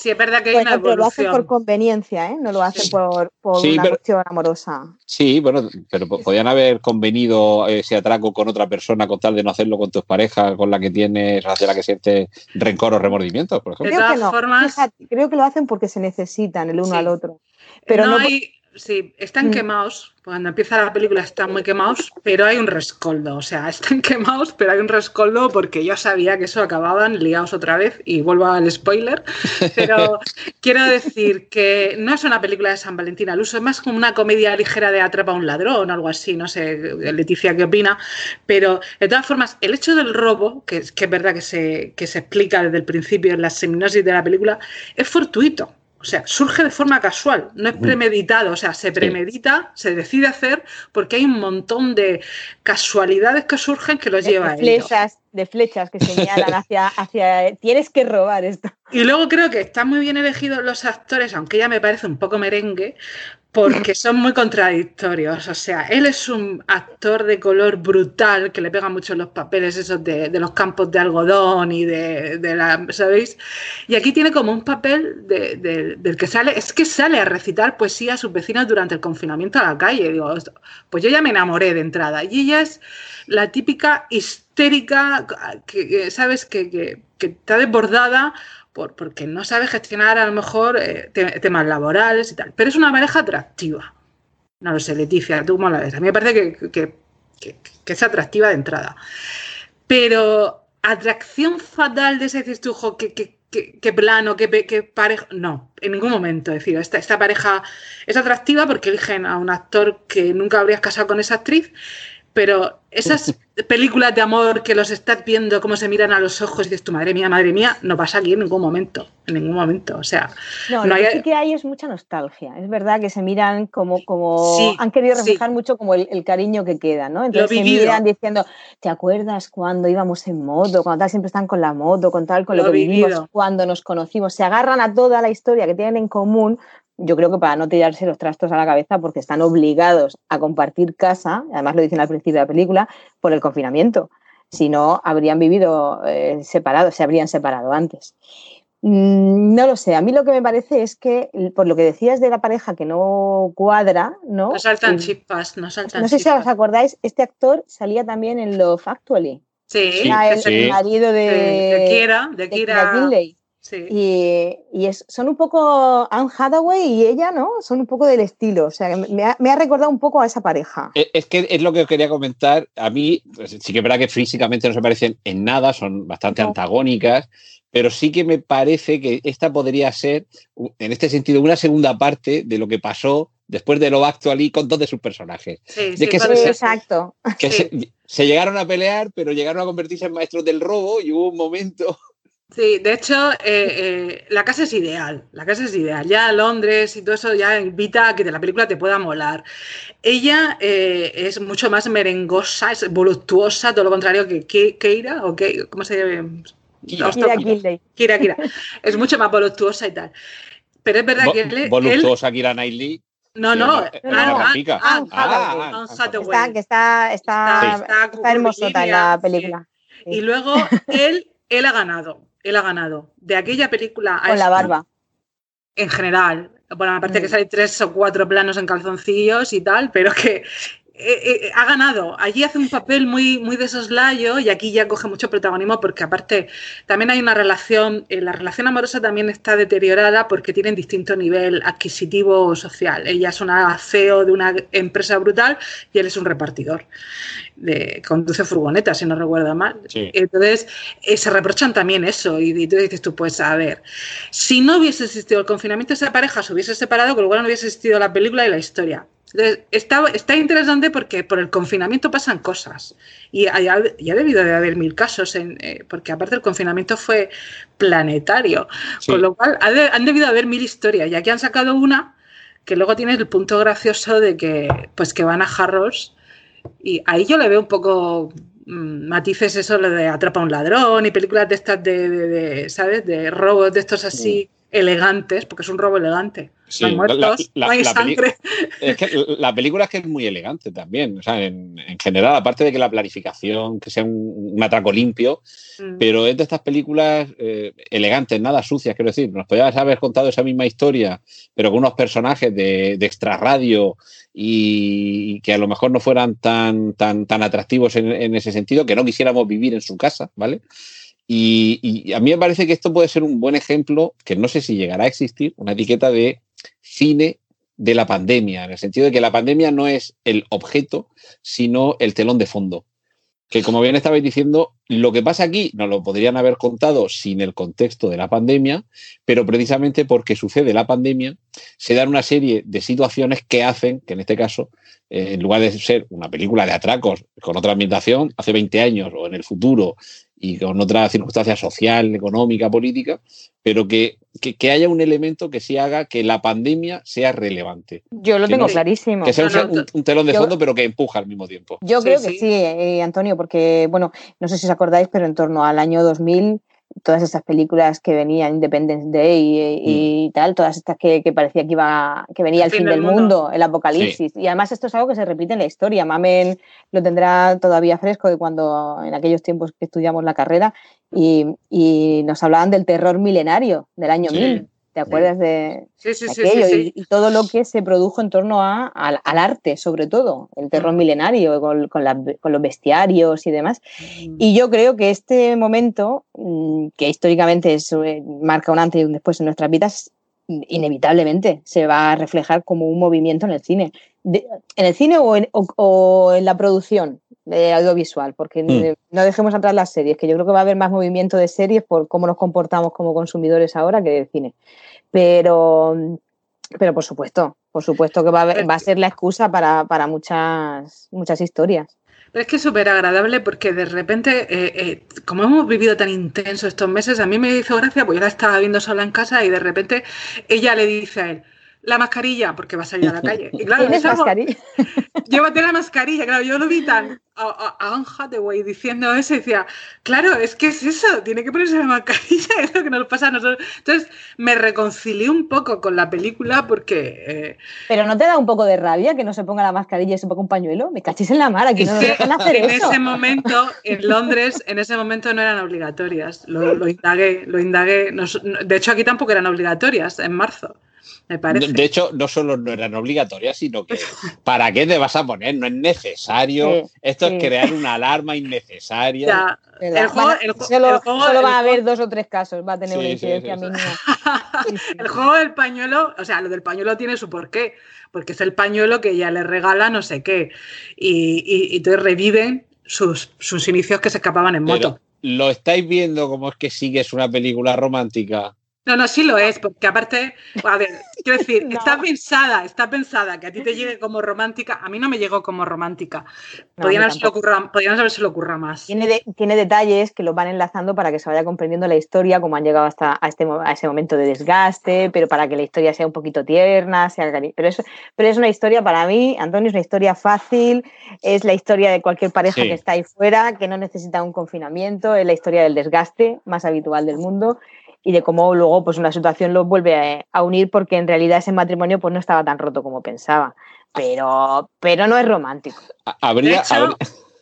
Sí, es verdad que hay una evolución. lo hacen por conveniencia, ¿eh? No lo hacen por, una cuestión amorosa. Sí, bueno, pero podían haber convenido ese atraco con otra persona con tal de no hacerlo con tus parejas, con la que tienes, hacia la que sientes rencor o remordimientos, por ejemplo. Creo que no. Formas... creo que lo hacen porque se necesitan el uno al otro. Pero no, hay Sí, están mm. quemados. Cuando empieza la película están muy quemados, pero hay un rescoldo. O sea, están quemados, pero hay un rescoldo porque yo sabía que eso acababan liados otra vez y vuelvo al spoiler. Pero quiero decir que no es una película de San Valentín al uso, es más como una comedia ligera de atrapa a un ladrón o algo así. No sé, Leticia, qué opina. Pero de todas formas, el hecho del robo, que, que es verdad que se, que se explica desde el principio en la seminosis de la película, es fortuito. O sea, surge de forma casual, no es premeditado, o sea, se premedita, se decide hacer porque hay un montón de casualidades que surgen que los lleva a flechas, De flechas que señalan hacia, hacia, tienes que robar esto. Y luego creo que están muy bien elegidos los actores, aunque ya me parece un poco merengue, porque son muy contradictorios. O sea, él es un actor de color brutal que le pega mucho los papeles esos de, los campos de algodón y de, la, ¿sabéis? Y aquí tiene como un papel del que sale, es que sale a recitar poesía a sus vecinas durante el confinamiento a la calle. Digo, pues yo ya me enamoré de entrada. Y ella es la típica histérica, que, ¿sabes? Que, que, que está desbordada porque no sabe gestionar a lo mejor eh, temas laborales y tal. Pero es una pareja atractiva. No lo sé, Leticia, tú cómo la ves. A mí me parece que, es atractiva de entrada. Pero atracción fatal de ese cistujo, que, que, plano, que, pareja. No, en ningún momento. Es decir, esta, esta pareja es atractiva porque eligen a un actor que nunca habrías casado con esa actriz pero esas películas de amor que los estás viendo, cómo se miran a los ojos y dices, tu madre mía, madre mía, no pasa aquí en ningún momento, en ningún momento. O sea, no, lo que sí que hay es mucha nostalgia. Es verdad que se miran como, como han querido reflejar mucho como el, cariño que queda, ¿no? Entonces se miran diciendo, ¿te acuerdas cuando íbamos en moto? Cuando tal siempre están con la moto, con tal, con lo, que vivimos, cuando nos conocimos. Se agarran a toda la historia que tienen en común yo creo que para no tirarse los trastos a la cabeza porque están obligados a compartir casa, además lo dicen al principio de la película, por el confinamiento. Si no, habrían vivido eh, separados, se habrían separado antes. Mm, no lo sé, a mí lo que me parece es que, por lo que decías de la pareja que no cuadra, ¿no? No saltan chispas, no saltan No sé si os acordáis, este actor salía también en Love Actually. Sí, Era el, marido de, de, Kira, de Kira. Y, es, son un poco Anne Hathaway y ella, ¿no? Son un poco del estilo. O sea, me ha, me ha recordado un poco a esa pareja. Es, que es lo que quería comentar. A mí, pues, sí que es verdad que físicamente no se parecen en nada, son bastante antagónicas, pero sí que me parece que esta podría ser, en este sentido, una segunda parte de lo que pasó después de lo actual con todos sus personajes. Sí, sí, exacto. Que se llegaron a pelear, pero llegaron a convertirse en maestros del robo y hubo un momento Sí, de hecho, eh, eh, la casa es ideal. La casa es ideal. Ya Londres y todo eso ya invita a que de la película te pueda molar. Ella eh, es mucho más merengosa, es voluptuosa, todo lo contrario que Keira, o ¿cómo se llama? Kira, Kira, Kira, Es mucho más voluptuosa y tal. Pero es verdad que él, Voluptuosa Kira Knightley. No, no, ah, está, que está, está, está, hermosota en la película. Y luego él, él ha ganado él ha ganado. De aquella película Con la barba. En general. Bueno, aparte que mm. sale tres o cuatro planos en calzoncillos y tal, pero que eh, eh, ha ganado. Allí hace un papel muy, muy de soslayo y aquí ya coge mucho protagonismo porque aparte también hay una relación, eh, la relación amorosa también está deteriorada porque tienen distinto nivel adquisitivo social. Ella es una CEO de una empresa brutal y él es un repartidor. De, conduce furgoneta, si no recuerdo mal. Entonces, se reprochan también eso y, y, tú dices tú, pues a ver, si no hubiese existido el confinamiento, esa pareja se hubiese separado, con lo cual no hubiese existido la película y la historia. Está, está interesante porque por el confinamiento pasan cosas. Y ya, ha debido de haber mil casos, en, eh, porque aparte el confinamiento fue planetario, con lo cual han debido de haber mil historias. Y aquí han sacado una que luego tiene el punto gracioso de que, pues que van a Harrods y ahí yo le veo un poco mm, matices eso lo de atrapa a un ladrón y películas de estas de, ¿sabes? De robos de estos así elegantes, porque es un robo elegante. No hay sangre. Es que la película es que es muy elegante también. O sea, en, general, aparte de que la planificación, que sea un, atraco limpio, mm. pero es de estas películas eh, elegantes, nada sucias, quiero decir. Nos podías haber contado esa misma historia, pero con unos personajes de, de extrarradio y que a lo mejor no fueran tan, tan, tan atractivos en, en ese sentido, que no quisiéramos vivir en su casa, ¿vale? Y, a mí me parece que esto puede ser un buen ejemplo, que no sé si llegará a existir, una etiqueta de cine de la pandemia, en el sentido de que la pandemia no es el objeto, sino el telón de fondo. Que como bien estabais diciendo, lo que pasa aquí nos lo podrían haber contado sin el contexto de la pandemia, pero precisamente porque sucede la pandemia, se dan una serie de situaciones que hacen que en este caso, eh, en lugar de ser una película de atracos con otra ambientación, hace 20 años o en el futuro, y con otra circunstancia social, económica, política, pero que, que, haya un elemento que sí haga que la pandemia sea relevante. Yo lo tengo clarísimo. Que sea un, telón de fondo, pero que empuja al mismo tiempo. Yo creo que sí, eh, Antonio, porque, bueno, no sé si os acordáis, pero en torno al año 2000 todas estas películas que venían, Independence Day y, mm. tal, todas estas que, parecía que iba que venía el, fin, del mundo, el apocalipsis. Y además esto es algo que se repite en la historia. Mamen lo tendrá todavía fresco de cuando en aquellos tiempos que estudiamos la carrera y, y nos hablaban del terror milenario del año 1000. ¿Te acuerdas de, aquello? Y, todo lo que se produjo en torno a, al, arte, sobre todo, el terror mm. milenario, con, con, los bestiarios y demás. Mm. Y yo creo que este momento, mm, que históricamente eh, marca un antes y un después en nuestras vidas, inevitablemente se va a reflejar como un movimiento en el cine. ¿En el cine o en, o en la producción? De audiovisual, porque no dejemos entrar las series, que yo creo que va a haber más movimiento de series por cómo nos comportamos como consumidores ahora que de cine. Pero, pero por supuesto, por supuesto que va a, va a ser la excusa para, muchas, muchas historias. Pero es que es súper agradable porque de repente, eh, eh, como hemos vivido tan intenso estos meses, a mí me hizo gracia, pues yo la estaba viendo sola en casa y de repente ella le dice a él, la mascarilla, porque va a salir a la calle. Y claro, ¿Tienes mascarilla? Llévate la mascarilla, claro, yo lo vi tan a, a Anne Hathaway diciendo eso y decía, claro, es que es eso, tiene que ponerse la mascarilla, es lo que nos pasa a nosotros. Entonces me reconcilié un poco con la película porque... Eh, Pero ¿no te da un poco de rabia que no se ponga la mascarilla y se ponga un pañuelo? Me cachis en la mar, aquí no hacer en ese momento, en Londres, en ese momento no eran obligatorias, lo, lo indagué, lo indagué. de hecho, aquí tampoco eran obligatorias, en marzo. De hecho, no solo no eran obligatorias, sino que ¿para qué te vas a poner? No es necesario. Esto es crear una alarma innecesaria. El juego, solo, va a haber dos o tres casos, va a tener una incidencia mínima. el juego del pañuelo, o sea, lo del pañuelo tiene su porqué, porque es el pañuelo que ya le regala no sé qué. Y, entonces reviven sus, sus, inicios que se escapaban en moto. ¿Lo estáis viendo como es que sigue es una película romántica? No, no, sí lo es, porque aparte, a ver, quiero decir, está pensada, está pensada que a ti te llegue como romántica, a mí no me llegó como romántica. podían, haberse ocurra, podían haberse ocurra más. Tiene, tiene detalles que lo van enlazando para que se vaya comprendiendo la historia, como han llegado hasta a, este, a ese momento de desgaste, pero para que la historia sea un poquito tierna, sea pero es, pero es una historia para mí, Antonio, es una historia fácil, es la historia de cualquier pareja que está ahí fuera, que no necesita un confinamiento, es la historia del desgaste más habitual del mundo y de cómo luego pues una situación lo vuelve a, unir porque en realidad ese matrimonio pues no estaba tan roto como pensaba. Pero, pero no es romántico. Habría,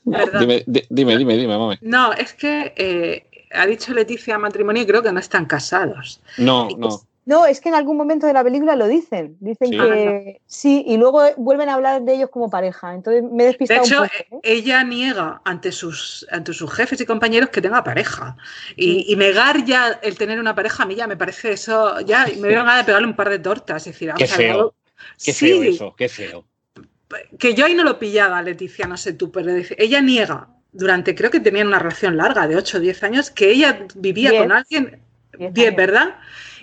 dime, dime, dime, dime, No, es que eh, ha dicho Leticia matrimonio y creo que no están casados. No, no. No, es que en algún momento de la película lo dicen. Dicen que sí, y luego vuelven a hablar de ellos como pareja. Entonces me he despistado. De hecho, un poco, ¿eh? ella niega ante sus, ante sus jefes y compañeros que tenga pareja. Y, negar ya el tener una pareja a mí ya me parece eso. Ya me dieron ganas de pegarle un par de tortas. Es decir, qué feo. Qué feo eso, qué feo. Que yo ahí no lo pillaba, Leticia, no sé tú, pero ella niega durante, creo que tenían una relación larga de 8 o 10 años, que ella vivía con alguien. 10, ¿verdad?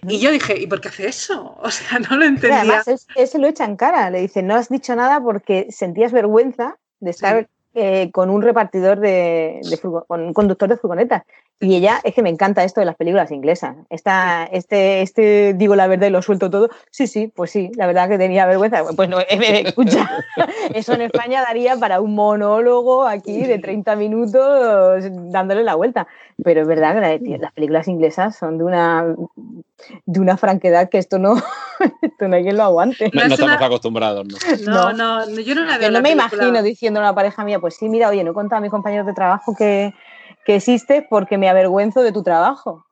Y yo dije, ¿y por qué hace eso? O sea, no lo entendía. además, él, se lo echa en cara. Le dice, no has dicho nada porque sentías vergüenza de estar eh, con un repartidor de, con un conductor de furgonetas. Y ella, es que me encanta esto de las películas inglesas. Esta, este, este, digo la verdad y lo suelto todo. Sí, sí, pues sí, la verdad que tenía vergüenza. Pues no, eh, escucha, eso en España daría para un monólogo aquí de 30 minutos dándole la vuelta. Pero es verdad que las películas inglesas son de una, de una franquedad que esto no, Esto no hay quien lo aguante. No, estamos acostumbrados, ¿no? No, no, yo no la veo. Yo no me imagino diciendo a una pareja mía, pues sí, mira, oye, no he contado a mis compañeros de trabajo que, que existes porque me avergüenzo de tu trabajo.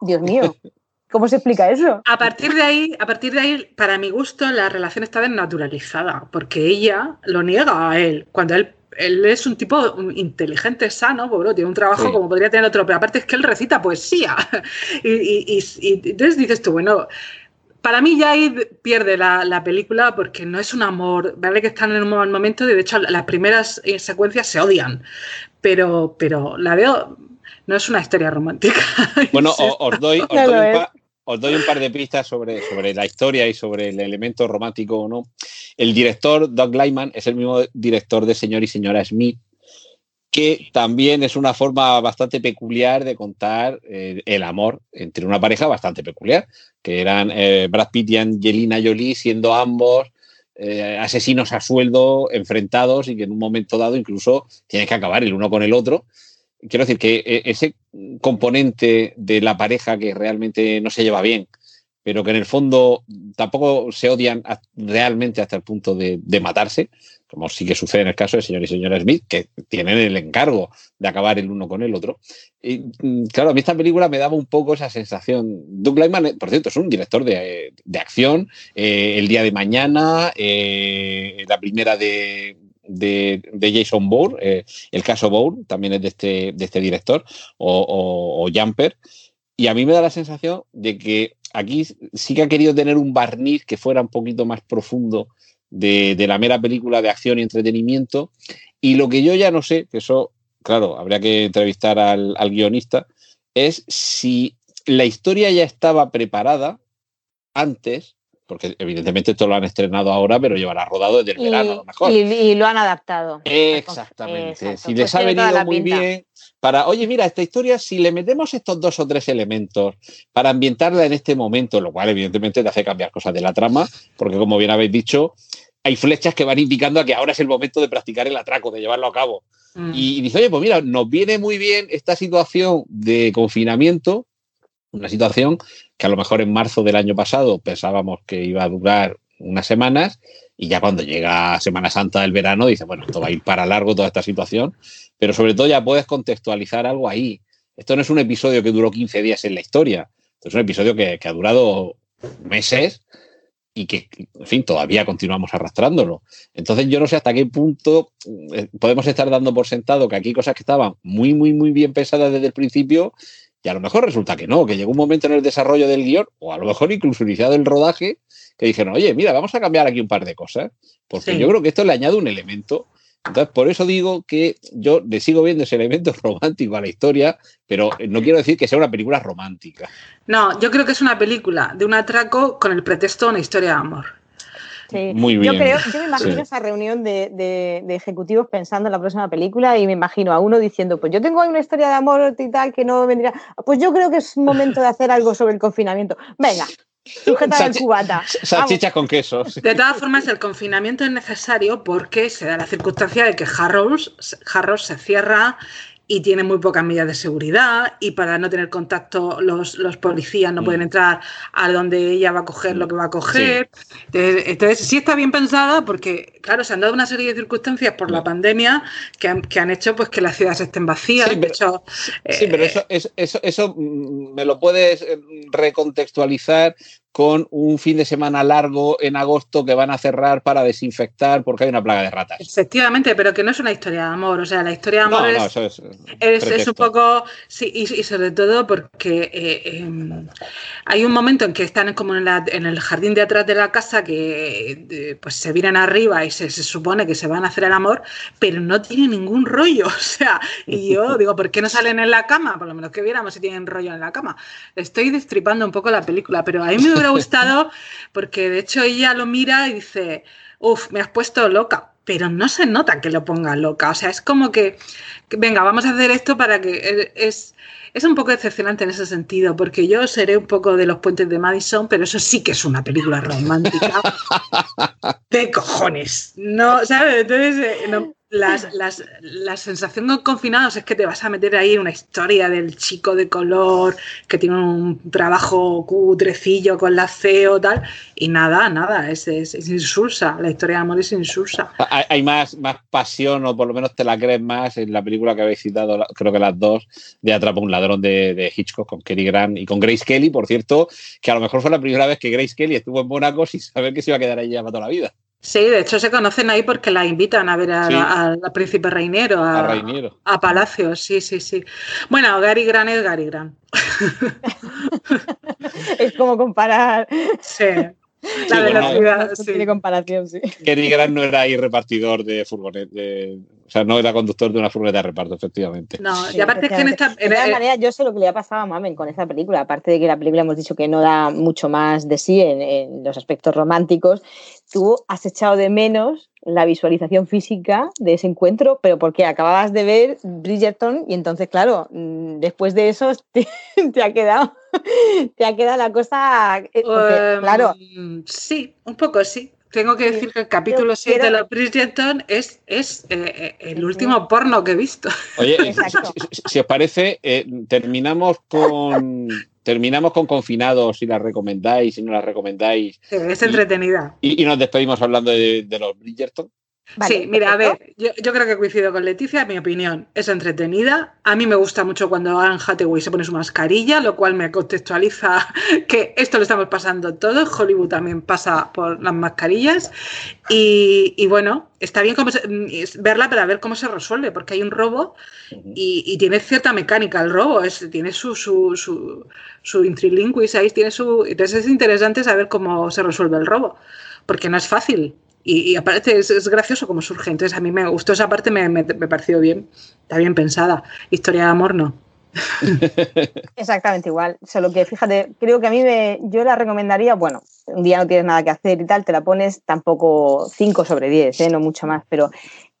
Dios mío. ¿Cómo se explica eso? A partir de ahí, a partir de ahí, para mi gusto, la relación está desnaturalizada, porque ella lo niega a él, cuando él él es un tipo inteligente, sano, tiene un trabajo como podría tener otro, pero aparte es que él recita poesía. y, entonces dices tú, bueno, para mí ya ahí pierde la, película porque no es un amor, vale que están en un mal momento, de hecho las primeras eh, secuencias se odian, pero, pero la veo, no es una historia romántica. Bueno, os doy, os doy un par de pistas sobre, sobre la historia y sobre el elemento romántico o no. El director, Doug Lyman, es el mismo director de Señor y Señora Smith, que también es una forma bastante peculiar de contar eh, el amor entre una pareja bastante peculiar, que eran eh, Brad Pitt y Angelina Jolie siendo ambos eh, asesinos a sueldo enfrentados y que en un momento dado incluso tienen que acabar el uno con el otro quiero decir que eh, ese componente de la pareja que realmente no se lleva bien, pero que en el fondo tampoco se odian realmente hasta el punto de, matarse, como sí que sucede en el caso de señor y señora Smith, que tienen el encargo de acabar el uno con el otro. Y mm, claro, a mí esta película me daba un poco esa sensación. Doug Lyman, eh, por cierto, es un director de, acción. Eh, el día de mañana, la primera de, de, Jason Bourne, eh, el caso Bourne también es de este, de este director, o, Jumper, y a mí me da la sensación de que aquí sí que ha querido tener un barniz que fuera un poquito más profundo de, la mera película de acción y entretenimiento, y lo que yo ya no sé, que eso, claro, habría que entrevistar al, al guionista, es si la historia ya estaba preparada antes porque evidentemente esto lo han estrenado ahora, pero llevará rodado desde el verano a lo mejor. Y, lo han adaptado. Exactamente. Si les ha venido muy bien para, oye, mira, esta historia, si le metemos estos dos o tres elementos para ambientarla en este momento, lo cual evidentemente te hace cambiar cosas de la trama, porque como bien habéis dicho, hay flechas que van indicando a que ahora es el momento de practicar el atraco, de llevarlo a cabo. Mm. Y, y dice, oye, pues mira, nos viene muy bien esta situación de confinamiento, una situación que a lo mejor en marzo del año pasado pensábamos que iba a durar unas semanas y ya cuando llega Semana Santa del verano dice, bueno, esto va a ir para largo toda esta situación, pero sobre todo ya puedes contextualizar algo ahí. Esto no es un episodio que duró 15 días en la historia, es un episodio que, ha durado meses y que, en fin, todavía continuamos arrastrándolo. Entonces yo no sé hasta qué punto eh, podemos estar dando por sentado que aquí cosas que estaban muy, muy, muy bien pensadas desde el principio y a lo mejor resulta que no, que llegó un momento en el desarrollo del guion, o a lo mejor incluso iniciado el rodaje, que dijeron, oye, mira, vamos a cambiar aquí un par de cosas, porque yo creo que esto le añade un elemento. Entonces, por eso digo que yo le sigo viendo ese elemento romántico a la historia, pero no quiero decir que sea una película romántica. No, yo creo que es una película de un atraco con el pretexto de una historia de amor. Muy bien. Yo, creo, yo me imagino esa reunión de, ejecutivos pensando en la próxima película y me imagino a uno diciendo, pues yo tengo una historia de amor y tal que no vendría. Pues yo creo que es momento de hacer algo sobre el confinamiento. Venga, sujeta el cubata. Salchichas con quesos. De todas formas, el confinamiento es necesario porque se da la circunstancia de que Harrows, Harrows se cierra y tiene muy pocas medidas de seguridad y para no tener contacto los, policías no pueden mm. entrar a donde ella va a coger lo que va a coger. Entonces, sí está bien pensada porque, claro, se han dado una serie de circunstancias por la mm. pandemia que han, que han hecho pues que las ciudades estén vacías. Sí, pero, sí, pero eh, eso, eso, eso me lo puedes eh, recontextualizar con un fin de semana largo en agosto que van a cerrar para desinfectar porque hay una plaga de ratas. Efectivamente, pero que no es una historia de amor. O sea, la historia de amor es, un poco. Sí, y, sobre todo porque eh, em, hay un momento en que están como en, el jardín de atrás de la casa que pues se vienen arriba y se, supone que se van a hacer el amor, pero no tiene ningún rollo. O sea, y yo digo, ¿por qué no salen en la cama? Por lo menos que viéramos si tienen rollo en la cama. Estoy destripando un poco la película, pero a mí me gustado porque de hecho ella lo mira y dice, uff, me has puesto loca, pero no se nota que lo ponga loca, o sea, es como que, venga, vamos a hacer esto para que eh, es, es un poco decepcionante en ese sentido, porque yo seré un poco de los puentes de Madison, pero eso sí que es una película romántica de cojones, no, ¿sabes? Entonces, eh, las, las, la sensación con confinados es que te vas a meter ahí una historia del chico de color que tiene un trabajo cutrecillo con la CEO tal, y nada, nada, es, es, insulsa, la historia de amor es insulsa. Hay, más, más pasión, o por lo menos te la crees más en la película que habéis citado, creo que las dos, de Atrapa un ladrón de, de Hitchcock con Kerry Grant y con Grace Kelly, por cierto, que a lo mejor fue la primera vez que Grace Kelly estuvo en Mónaco sin saber que se iba a quedar ahí para toda la vida. Sí, de hecho se conocen ahí porque la invitan a ver al príncipe Reinero, a, a, Palacios, sí, sí, sí. Bueno, Gary Grant es Gary Grant. es como comparar. Sí. La velocidad, no, tiene comparación, sí. Gary Grant no era ahí repartidor de furgoneta, o sea, no era conductor de una furgoneta de reparto, efectivamente. No, y aparte es que en esta... De todas maneras, yo sé lo que le ha pasado a Mamen con esa película, aparte de que la película hemos dicho que no da mucho más de sí en, en los aspectos románticos, tú has echado de menos la visualización física de ese encuentro, pero porque acababas de ver Bridgerton y entonces, claro, mm, después de eso te, ha quedado te ha quedado la cosa eh, em, claro. Sí, un poco sí. Tengo que decir que el capítulo 6 de los Bridgerton es, es eh, eh, el último porno que he visto. Oye, si, os parece, terminamos con terminamos con confinados si la recomendáis, si no la recomendáis. es entretenida. Y, nos despedimos hablando de, de los Bridgerton sí, mira, a ver, yo, creo que coincido con Leticia, mi opinión es entretenida. A mí me gusta mucho cuando Anne Hathaway se pone su mascarilla, lo cual me contextualiza que esto lo estamos pasando todos. Hollywood también pasa por las mascarillas. Y, bueno, está bien verla para ver cómo se resuelve, porque hay un robo y, tiene cierta mecánica el robo, es, tiene su, su, su, su ahí, tiene su... Entonces es interesante saber cómo se resuelve el robo, porque no es fácil y, aparte es, gracioso como surge. Entonces a mí me gustó esa parte, me, me, pareció bien, está bien pensada. Historia de amor no. Exactamente igual. Solo que fíjate, creo que a mí me, yo la recomendaría, bueno, un día no tienes nada que hacer y tal, te la pones tampoco 5 sobre 10, ¿eh? no mucho más, pero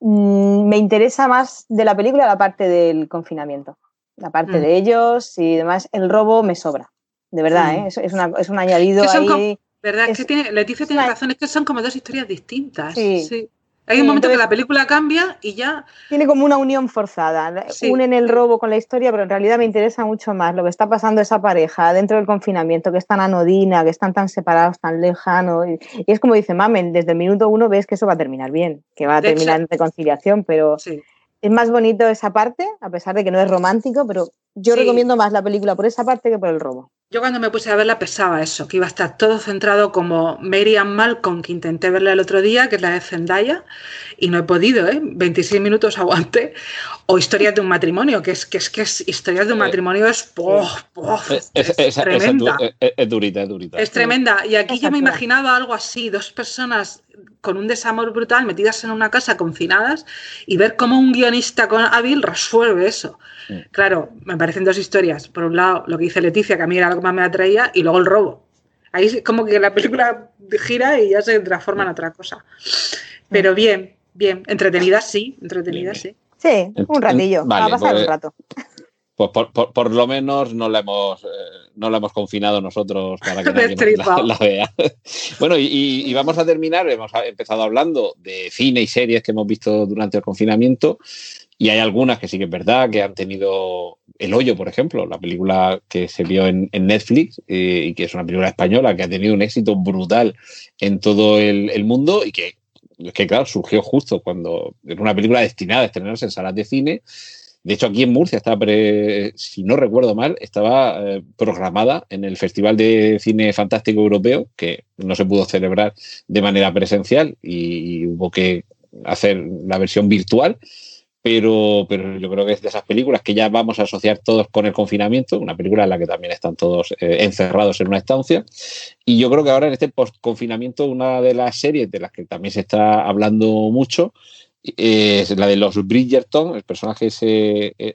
mm, me interesa más de la película la parte del confinamiento, la parte mm. de ellos y demás. El robo me sobra, de verdad, ¿eh? es, es, una, es, un añadido ahí. ¿Verdad? Es, que tiene, Leticia tiene razón, es que son como dos historias distintas. Sí. Hay un momento que la película cambia y ya. Tiene como una unión forzada. Unen el robo con la historia, pero en realidad me interesa mucho más lo que está pasando esa pareja dentro del confinamiento, que es tan anodina, que están tan separados, tan lejanos. Y, es como dice Mamen, desde el minuto uno ves que eso va a terminar bien, que va a terminar en reconciliación, pero es más bonito esa parte, a pesar de que no es romántico, pero yo recomiendo más la película por esa parte que por el robo. Yo cuando me puse a verla pesaba eso, que iba a estar todo centrado como Mary Ann Malcolm, que intenté verla el otro día, que es la de Zendaya, y no he podido, ¿eh? 26 minutos aguante. O Historias de un matrimonio, que es que es que es Historias de un matrimonio es, es, tremenda. Es, durita, es durita. Es tremenda. Y aquí yo me imaginaba algo así, dos personas con un desamor brutal metidas en una casa confinadas y ver cómo un guionista con hábil resuelve eso. Claro, me parecen dos historias. Por un lado, lo que dice Leticia, que a mí era lo que más me atraía, y luego el robo. Ahí como que la película gira y ya se transforma en otra cosa. Pero bien, bien. Entretenida sí, entretenida sí. Sí, un ratillo. Va a pasar un pues, rato. Pues por, lo menos no la hemos, eh, no la hemos confinado nosotros para que nadie la, vea. bueno, y, vamos a terminar. Hemos empezado hablando de cine y series que hemos visto durante el confinamiento. Y hay algunas que sí que es verdad, que han tenido El Hoyo, por ejemplo, la película que se vio en, Netflix eh, y que es una película española que ha tenido un éxito brutal en todo el, mundo y que, que, claro, surgió justo cuando era una película destinada a estrenarse en salas de cine. De hecho, aquí en Murcia estaba, si no recuerdo mal, estaba eh, programada en el Festival de Cine Fantástico Europeo, que no se pudo celebrar de manera presencial y hubo que hacer la versión virtual pero, pero yo creo que es de esas películas que ya vamos a asociar todos con el confinamiento, una película en la que también están todos eh, encerrados en una estancia. Y yo creo que ahora en este post-confinamiento, una de las series de las que también se está hablando mucho es la de los Bridgerton, el personaje es eh,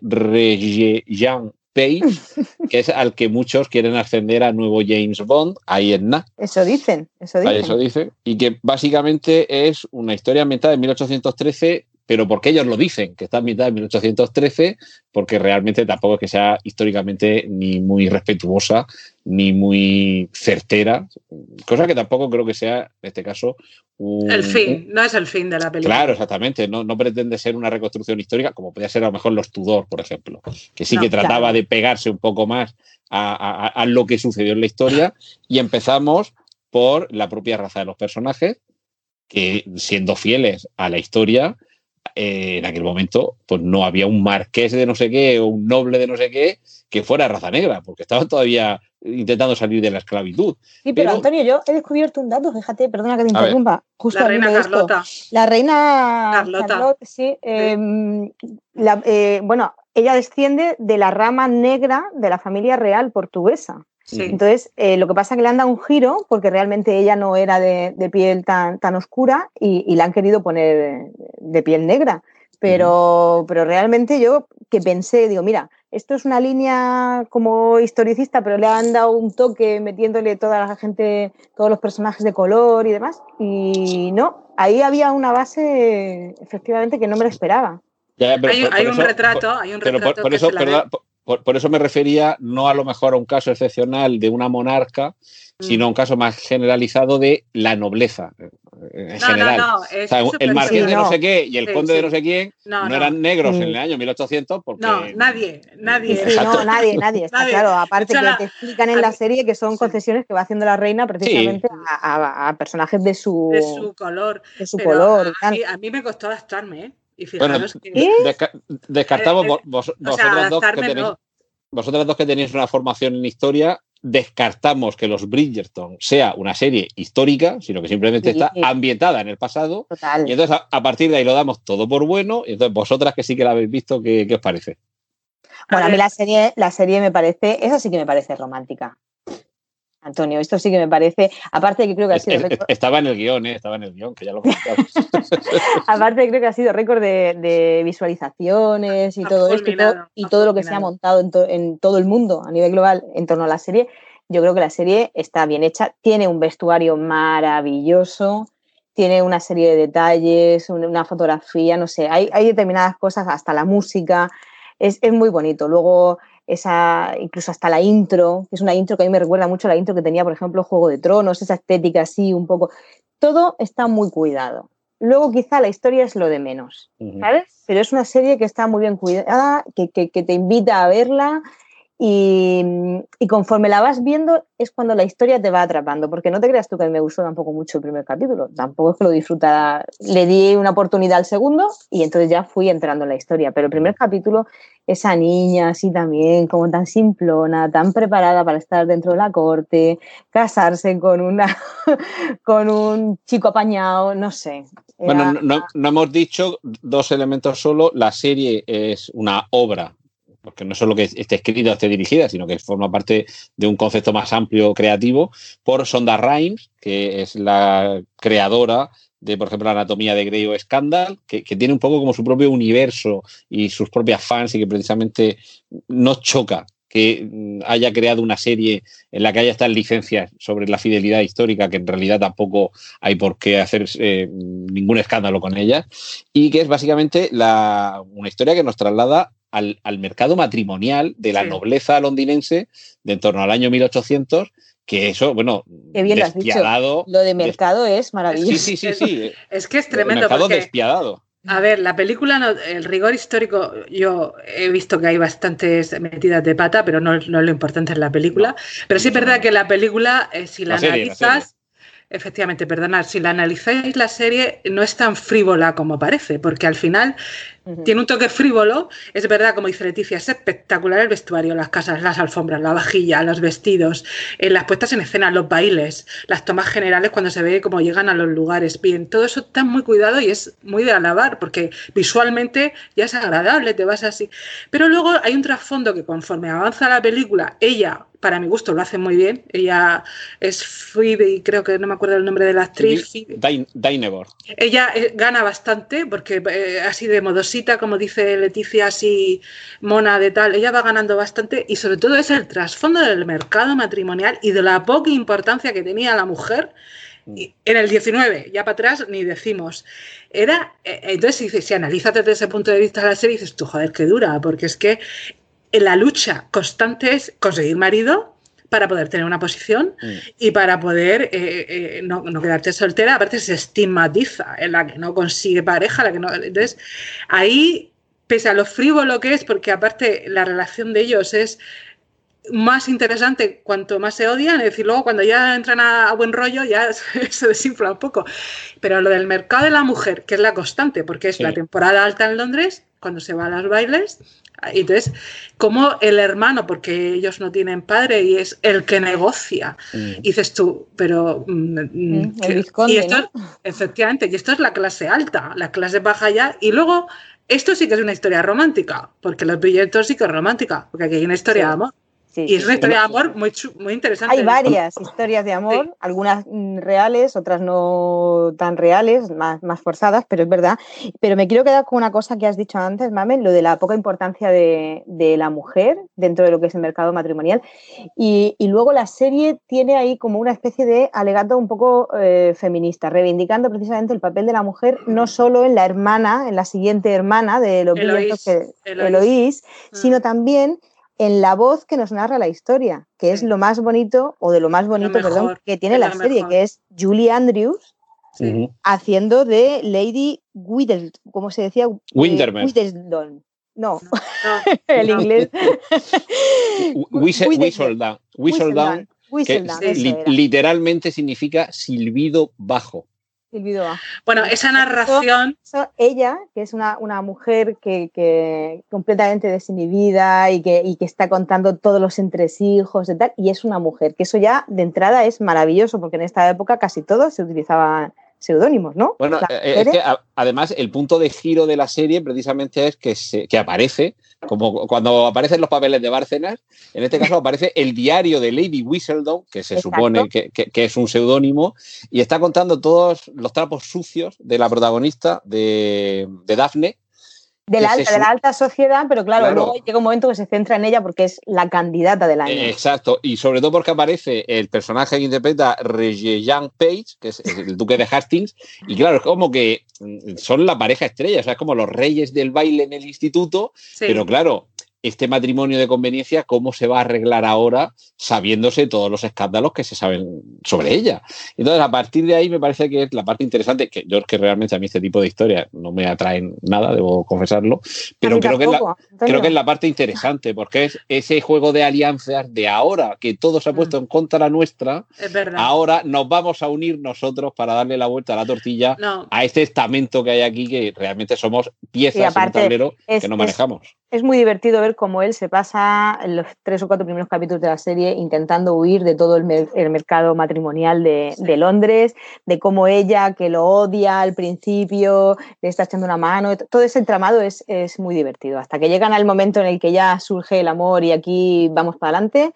Jean Page, que es al que muchos quieren ascender a nuevo James Bond, ahí en nada. Eso dicen, eso dicen. Eso dice. Y que básicamente es una historia ambientada en 1813 pero porque ellos lo dicen, que está en mitad de 1813, porque realmente tampoco es que sea históricamente ni muy respetuosa ni muy certera, cosa que tampoco creo que sea, en este caso, un, el fin, no es el fin de la película. Claro, exactamente, no, no pretende ser una reconstrucción histórica como podía ser a lo mejor los Tudor, por ejemplo, que sí que trataba de pegarse un poco más a, a lo que sucedió en la historia y empezamos por la propia raza de los personajes, que siendo fieles a la historia, eh, en aquel momento, pues no había un marqués de no sé qué o un noble de no sé qué que fuera raza negra, porque estaban todavía intentando salir de la esclavitud. Sí, pero, Antonio, yo he descubierto un dato, fíjate, perdona que te interrumpa. Justo la reina Carlota. La reina Carlota. sí. Em, eh, bueno, ella desciende de la rama negra de la familia real portuguesa. Entonces, eh, lo que pasa es que le han dado un giro porque realmente ella no era de, piel tan, tan oscura y, y, la han querido poner de piel negra. Pero, pero realmente yo que pensé, digo, mira, esto es una línea como historicista, pero le han dado un toque metiéndole toda la gente, todos los personajes de color y demás. Y no, ahí había una base efectivamente que no me lo esperaba. hay, un retrato, hay un retrato. por, eso, por, eso me refería no a lo mejor a un caso excepcional de una monarca, mm. sino a un caso más generalizado de la nobleza eh, en general. el marqués de no sé qué y el conde de no sé quién no, eran negros en el año 1800 porque... No, nadie, nadie. no, nadie, nadie, está claro. Aparte que te explican en la serie que son concesiones que va haciendo la reina precisamente a, personajes de su... De su color. De su color. A, mí, a, mí, me costó adaptarme, ¿eh? Bueno, descartamos eh, eh, vosotros, dos que tenéis, vosotras dos que tenéis una formación en historia, descartamos que los Bridgerton sea una serie histórica, sino que simplemente está ambientada en el pasado. Y entonces a, partir de ahí lo damos todo por bueno. Y entonces vosotras que sí que la habéis visto, ¿qué, qué os parece? Bueno, a mí la serie, la serie me parece, esa sí que me parece romántica. Antonio. Esto sí que me parece, aparte de que creo que ha sido... récord... Estaba en el guion, ¿eh? estaba en el guion, que ya lo comentamos. aparte de que creo que ha sido récord de, visualizaciones y todo esto y todo, lo que se ha montado en, todo el mundo a nivel global en torno a la serie, yo creo que la serie está bien hecha, tiene un vestuario maravilloso, tiene una serie de detalles, una fotografía, no sé, hay, hay determinadas cosas, hasta la música, es, es muy bonito. Luego esa, incluso hasta la intro, que es una intro que a mí me recuerda mucho a la intro que tenía, por ejemplo, Juego de Tronos, esa estética así, un poco. Todo está muy cuidado. Luego quizá la historia es lo de menos, ¿sabes? Pero es una serie que está muy bien cuidada, que, que, que te invita a verla y, conforme la vas viendo es cuando la historia te va atrapando, porque no te creas tú que a mí me gustó tampoco mucho el primer capítulo, tampoco es que lo disfrutara, le di una oportunidad al segundo y entonces ya fui entrando en la historia, pero el primer capítulo, esa niña así también, como tan simplona, tan preparada para estar dentro de la corte, casarse con, una, con un chico apañado, no sé. Bueno, no, no hemos dicho dos elementos solo, la serie es una obra porque no solo que esté escrita o esté dirigida, sino que forma parte de un concepto más amplio creativo, por Sonda Rhimes, que es la creadora de, por ejemplo, la anatomía de Grey o Scandal, que, tiene un poco como su propio universo y sus propias fans y que precisamente no choca que haya creado una serie en la que haya estas licencias sobre la fidelidad histórica, que en realidad tampoco hay por qué hacer eh, ningún escándalo con ella, y que es básicamente la, una historia que nos traslada al, mercado matrimonial de la nobleza londinense de en torno al año 1800 que eso, bueno, Qué bien despiadado. Lo, de mercado es maravilloso. Sí, sí, sí, sí. Es que es tremendo. mercado despiadado. A ver, la película, el rigor histórico, yo he visto que hay bastantes metidas de pata, pero no, no es lo importante en la película. Pero sí es verdad que la película, eh, si la, analizas, efectivamente, perdonad, si la analizáis la serie, no es tan frívola como parece, porque al final tiene un toque frívolo. Es verdad, como dice Leticia, es espectacular el vestuario, las casas, las alfombras, la vajilla, los vestidos, en las puestas en escena, los bailes, las tomas generales cuando se ve cómo llegan a los lugares. Bien, todo eso está muy cuidado y es muy de alabar, porque visualmente ya es agradable, te vas así. Pero luego hay un trasfondo que conforme avanza la película, ella para mi gusto lo hace muy bien. Ella es Phoebe, creo que no me acuerdo el nombre de la actriz. Dynevor. Ella eh, gana bastante porque eh, así de como dice Leticia, así mona de tal, ella va ganando bastante y sobre todo es el trasfondo del mercado matrimonial y de la poca importancia que tenía la mujer en el 19, ya para atrás ni decimos. Era, eh, entonces, si, analizas desde ese punto de vista la serie, dices, tú, joder, qué dura, porque es que la lucha constante es conseguir marido para poder tener una posición mm. y para poder eh, eh, no, quedarte soltera. Aparte, se estigmatiza en la que no consigue pareja, la que no. Entonces, ahí, pese a lo frívolo que es, porque aparte la relación de ellos es más interesante cuanto más se odian, es decir, luego cuando ya entran a, buen rollo ya se, desinfla un poco. Pero lo del mercado de la mujer, que es la constante, porque es la temporada alta en Londres, cuando se va a los bailes, entonces, como el hermano, porque ellos no tienen padre y es el que negocia, mm. dices tú, pero... Mm, mm, y esto, Efectivamente, y esto es la clase alta, la clase baja ya, y luego... Esto sí que es una historia romántica, porque los billetes sí que es romántica, porque aquí hay una historia de amor y es una historia de amor muy, muy interesante. Hay varias historias de amor, algunas reales, otras no tan reales, más, más forzadas, pero es verdad. Pero me quiero quedar con una cosa que has dicho antes, Mamen, lo de la poca importancia de, de la mujer dentro de lo que es el mercado matrimonial. Y, y, luego la serie tiene ahí como una especie de alegato un poco eh, feminista, reivindicando precisamente el papel de la mujer, no solo en la hermana, en la siguiente hermana de los Eloís, que, Eloís, sino mm. también en la voz que nos narra la historia, que es lo más bonito, o de lo más bonito, perdón, que tiene la serie, que es Julie Andrews haciendo de Lady Whittle, ¿cómo se decía? Windermere. No, el inglés. Whistledown. que literalmente significa silbido bajo. Bueno, esa narración. ella, que es una, mujer que, completamente desinhibida y que, y que está contando todos los entresijos y tal, y es una mujer, que eso ya de entrada es maravilloso, porque en esta época casi todos se utilizaban seudónimos, ¿no? Bueno, eh, es que además el punto de giro de la serie precisamente es que, se, que aparece, como cuando aparecen los papeles de Bárcenas, en este caso aparece el diario de Lady Whistledown, que se supone que, es un seudónimo, y está contando todos los trapos sucios de la protagonista de, de Daphne, de la, alta, de la alta sociedad, pero claro, luego llega un momento que se centra en ella porque es la candidata del año. Exacto, y sobre todo porque aparece el personaje que interpreta Regé-Jean Page, que es el duque de Hastings, y claro, es como que son la pareja estrella, o sea, es como los reyes del baile en el instituto, pero claro, este matrimonio de conveniencia, cómo se va a arreglar ahora sabiéndose todos los escándalos que se saben sobre ella. Entonces, a partir de ahí me parece que es la parte interesante, que yo es que realmente a mí este tipo de historias no me atraen nada, debo confesarlo, pero creo que, es la, creo que es la parte interesante, porque es ese juego de alianzas de ahora que todo se ha puesto mm. en contra nuestra, ahora nos vamos a unir nosotros para darle la vuelta a la tortilla a este estamento que hay aquí, que realmente somos piezas en un tablero que no manejamos es muy divertido ver cómo él se pasa en los tres o cuatro primeros capítulos de la serie intentando huir de todo el, mercado matrimonial de, Londres, de cómo ella, que lo odia al principio, le está echando una mano. Todo ese entramado es, muy divertido, hasta que llegan al momento en el que ya surge el amor y aquí vamos para adelante.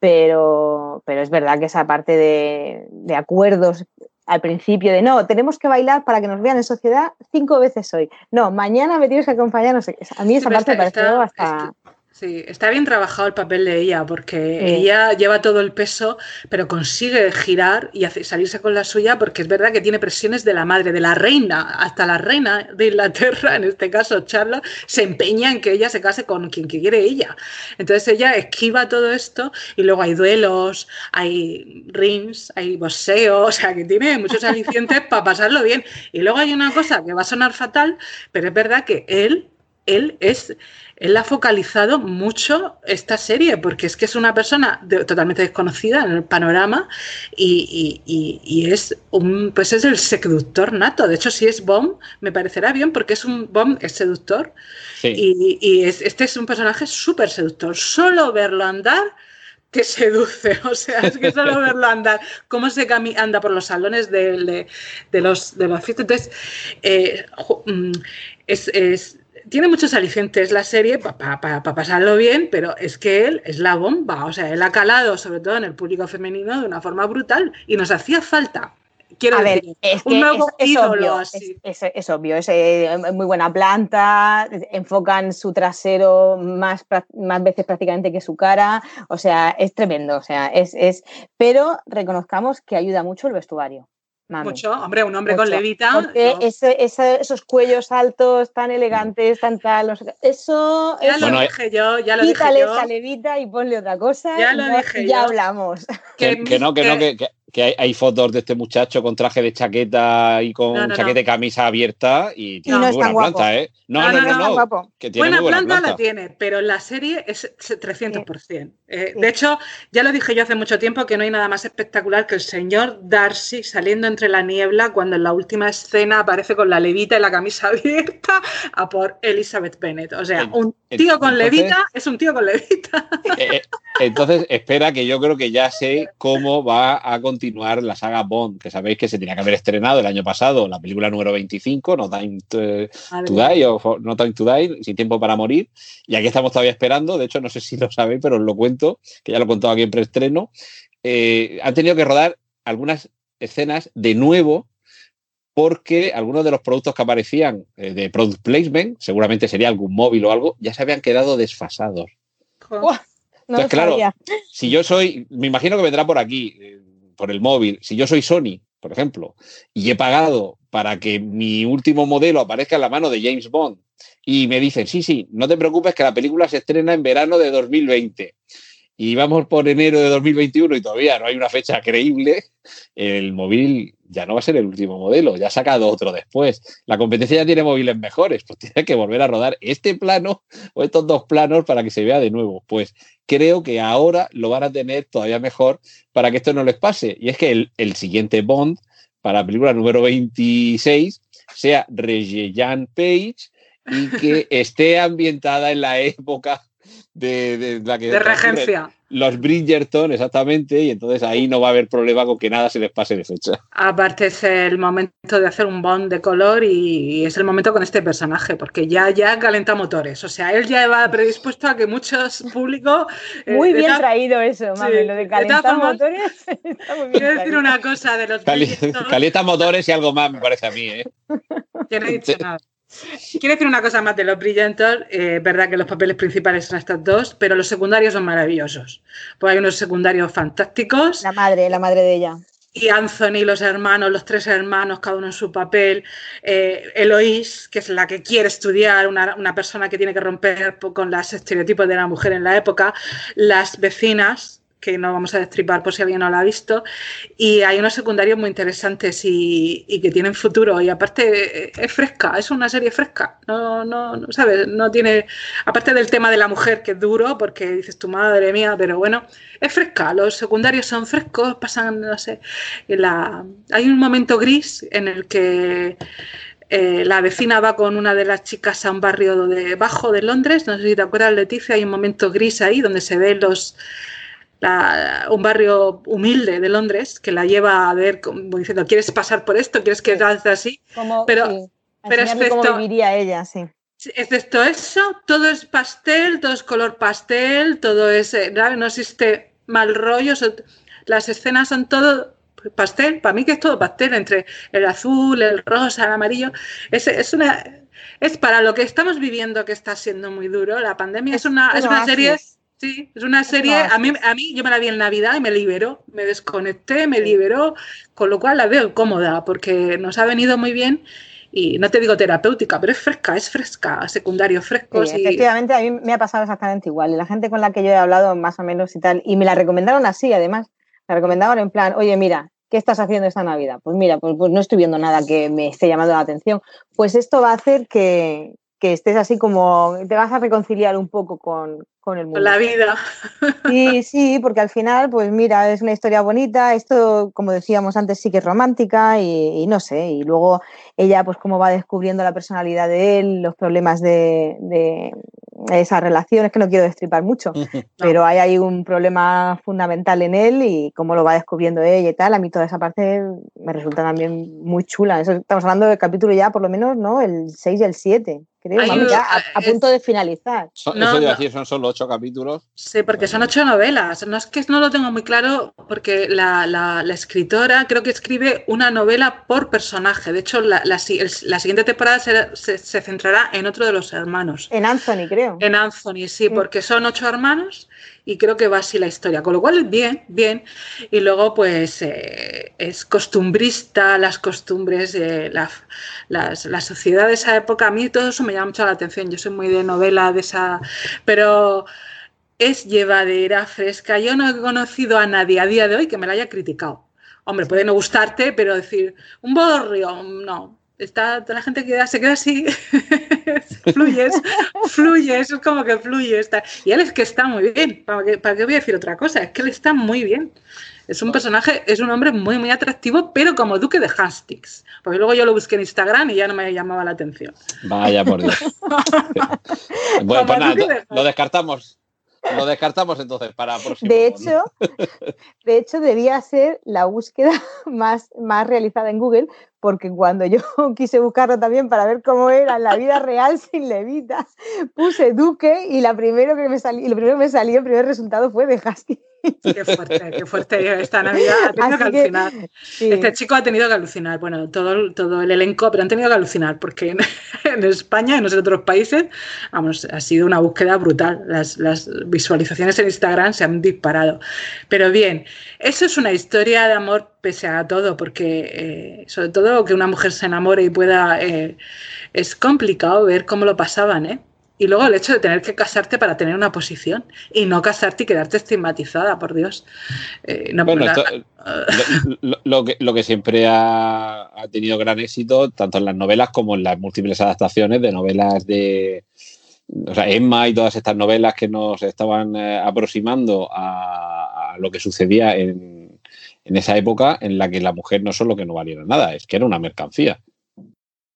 Pero, pero es verdad que esa parte de, de acuerdos al principio de no, tenemos que bailar para que nos vean en sociedad cinco veces hoy. No, mañana me tienes que acompañar, no sé. A mí esa parte me pareció hasta. Sí, está bien trabajado el papel de ella, porque ella lleva todo el peso, pero consigue girar y salirse con la suya, porque es verdad que tiene presiones de la madre, de la reina, hasta la reina de Inglaterra, en este caso Charlotte, se empeña en que ella se case con quien quiere ella. Entonces ella esquiva todo esto y luego hay duelos, hay rings, hay boxeo, o sea que tiene muchos alicientes para pasarlo bien. Y luego hay una cosa que va a sonar fatal, pero es verdad que él, él es él ha focalizado mucho esta serie, porque es que es una persona totalmente desconocida en el panorama y, es un pues es el seductor nato. De hecho, si es Bomb, me parecerá bien, porque es un Bomb es seductor. Y, este es un personaje súper seductor. Solo verlo andar te seduce, o sea, es que solo verlo andar, cómo se anda por los salones de, los de los Entonces, eh, mm, es, tiene muchos alicientes la serie para pasarlo bien, pero es que él es la bomba. O sea, él ha calado, sobre todo en el público femenino, de una forma brutal y nos hacía falta. Quiero decir, un nuevo es, ídolo obvio, Es, obvio, eh, es muy buena planta, enfocan su trasero más, más veces prácticamente que su cara, o sea, es tremendo, o sea, es, es, pero reconozcamos que ayuda mucho el vestuario Mucho, hombre, un hombre con levita. Porque esos cuellos altos, tan elegantes, tan tal, eso. Ya lo dije yo, ya lo dije yo. esa levita y ponle otra cosa. Ya lo dije Ya hablamos. Que, no, que, no, que, que hay, fotos de este muchacho con traje de chaqueta y con chaqueta de camisa abierta y tiene muy buena planta, ¿eh? No, no, no, no. Que tiene buena, buena planta, la tiene, pero la serie es 300%. Eh, de hecho, ya lo dije yo hace mucho tiempo que no hay nada más espectacular que el señor Darcy saliendo entre la niebla cuando en la última escena aparece con la levita y la camisa abierta a por Elizabeth Bennet. O sea, un tío con levita es un tío con levita. Eh, eh, entonces, espera que yo creo que ya sé cómo va a continuar la saga Bond, que sabéis que se tenía que haber estrenado el año pasado, la película número 25, No Time to, Die, o No Time to Die, Sin Tiempo para Morir. Y aquí estamos todavía esperando, de hecho, no sé si lo sabéis, pero os lo cuento, que ya lo he contado aquí en preestreno. Eh, han tenido que rodar algunas escenas de nuevo porque algunos de los productos que aparecían eh, de product placement, seguramente sería algún móvil o algo, ya se habían quedado desfasados. Entonces, claro, si yo soy, me imagino que vendrá por aquí, eh, por el móvil, si yo soy Sony, por ejemplo, y he pagado para que mi último modelo aparezca en la mano de James Bond y me dicen, sí, sí, no te preocupes que la película se estrena en verano de 2020 y vamos por enero de 2021 y todavía no hay una fecha creíble, el móvil ya no va a ser el último modelo, ya ha sacado otro después. La competencia ya tiene móviles mejores, pues tiene que volver a rodar este plano o estos dos planos para que se vea de nuevo. Pues creo que ahora lo van a tener todavía mejor para que esto no les pase. Y es que el, siguiente Bond, para la película número 26, sea Reggian Page y que esté ambientada en la época de, la que... De regencia los Bridgerton, exactamente, y entonces ahí no va a haber problema con que nada se les pase de fecha. Aparte es el momento de hacer un bond de color y es el momento con este personaje, porque ya, ya calenta motores, o sea, él ya va predispuesto a que muchos públicos... Eh, muy bien traído eso, mami, lo de calentar motores. quiero decir una cosa de los... calienta motores y algo más, me parece a mí, ¿eh? Que no he dicho nada. Quiero decir una cosa más de los brillantes. Eh, verdad que los papeles principales son estas dos, pero los secundarios son maravillosos. Pues hay unos secundarios fantásticos. La madre, la madre de ella. Y Anthony, los hermanos, los tres hermanos, cada uno en su papel. Eh, Eloís, que es la que quiere estudiar, una, una persona que tiene que romper con los estereotipos de la mujer en la época. Las vecinas, que no vamos a destripar por si alguien no la ha visto. Y hay unos secundarios muy interesantes y, que tienen futuro. Y aparte es fresca, es una serie fresca. No, no, no, ¿sabes? No tiene. Aparte del tema de la mujer, que es duro, porque dices tu madre mía, pero bueno, es fresca. Los secundarios son frescos, pasan, no sé. La... Hay un momento gris en el que. Eh, la vecina va con una de las chicas a un barrio de bajo de Londres, no sé si te acuerdas, Leticia, hay un momento gris ahí donde se ven los, un barrio humilde de Londres que la lleva a ver, como diciendo, ¿quieres pasar por esto? ¿Quieres que hagas así? pero, pero excepto, cómo viviría ella, sí. Excepto eso, todo es pastel, todo es color pastel, todo es, eh, no existe mal rollo, las escenas son todo pastel, para mí que es todo pastel, entre el azul, el rosa, el amarillo, es, es una... Es para lo que estamos viviendo que está siendo muy duro. La pandemia es, una, es una serie Sí, es una serie, a mí, a mí yo me la vi en Navidad y me liberó, me desconecté, me liberó, con lo cual la veo cómoda porque nos ha venido muy bien y no te digo terapéutica, pero es fresca, es fresca, secundario fresco. Sí, Efectivamente, a mí me ha pasado exactamente igual. Y la gente con la que yo he hablado más o menos y tal, y me la recomendaron así además, me recomendaron en plan, oye, mira, ¿qué estás haciendo esta Navidad? Pues mira, pues, pues no estoy viendo nada que me esté llamando la atención. Pues esto va a hacer que, que estés así como, te vas a reconciliar un poco con, con el mundo. Con la vida. Sí, sí, porque al final, pues mira, es una historia bonita, esto, como decíamos antes, sí que es romántica y, no sé, y luego ella, pues cómo va descubriendo la personalidad de él, los problemas de, de esas relaciones, que no quiero destripar mucho, pero hay ahí un problema fundamental en él y cómo lo va descubriendo ella y tal, a mí toda esa parte me resulta también muy chula. estamos hablando del capítulo ya, por lo menos, ¿no? El 6 y el 7 creo, a, punto de finalizar. eso no, decir, son solo ocho capítulos. Sí, porque son ocho novelas. No es que no lo tengo muy claro, porque la, escritora creo que escribe una novela por personaje. De hecho, la, siguiente temporada se, centrará en otro de los hermanos. En Anthony, creo. En Anthony, sí, porque son ocho hermanos y creo que va así la historia. Con lo cual, bien, bien. Y luego, pues, eh, es costumbrista, las costumbres, la, la, sociedad de esa época. A mí todo eso me llama mucho la atención. Yo soy muy de novela de esa. Pero es llevadera, fresca. Yo no he conocido a nadie a día de hoy que me la haya criticado. Hombre, puede no gustarte, pero decir, un bodorrio, no está toda la gente queda, se queda así, fluyes, fluyes, es como que fluye. Está. Y él es que está muy bien, ¿Para qué, ¿para qué voy a decir otra cosa? Es que él está muy bien. Es un personaje, es un hombre muy, muy atractivo, pero como duque de Hastings. Porque luego yo lo busqué en Instagram y ya no me llamaba la atención. Vaya por Dios. bueno, pues nada, lo descartamos. Lo descartamos entonces para próximo. De hecho, de hecho, debía ser la búsqueda más, más realizada en Google, porque cuando yo quise buscarlo también para ver cómo era la vida real sin levitas, puse Duque y la primero que me salió, lo primero que me salió, el primer resultado fue de Hastings. Qué fuerte, qué fuerte esta Navidad. Ha tenido que alucinar. Este chico ha tenido que alucinar. Bueno, todo, todo el elenco, pero han tenido que alucinar porque en, España y en otros países, vamos, ha sido una búsqueda brutal. Las, las, visualizaciones en Instagram se han disparado. Pero bien, eso es una historia de amor pese a todo, porque eh, sobre todo que una mujer se enamore y pueda. Eh, es complicado ver cómo lo pasaban, ¿eh? Y luego el hecho de tener que casarte para tener una posición y no casarte y quedarte estigmatizada, por Dios. Eh, bueno, lo, que, lo, que, siempre ha, tenido gran éxito, tanto en las novelas como en las múltiples adaptaciones de novelas de o sea, Emma y todas estas novelas que nos estaban eh, aproximando a, lo que sucedía en, en esa época en la que la mujer no solo que no valiera nada, es que era una mercancía.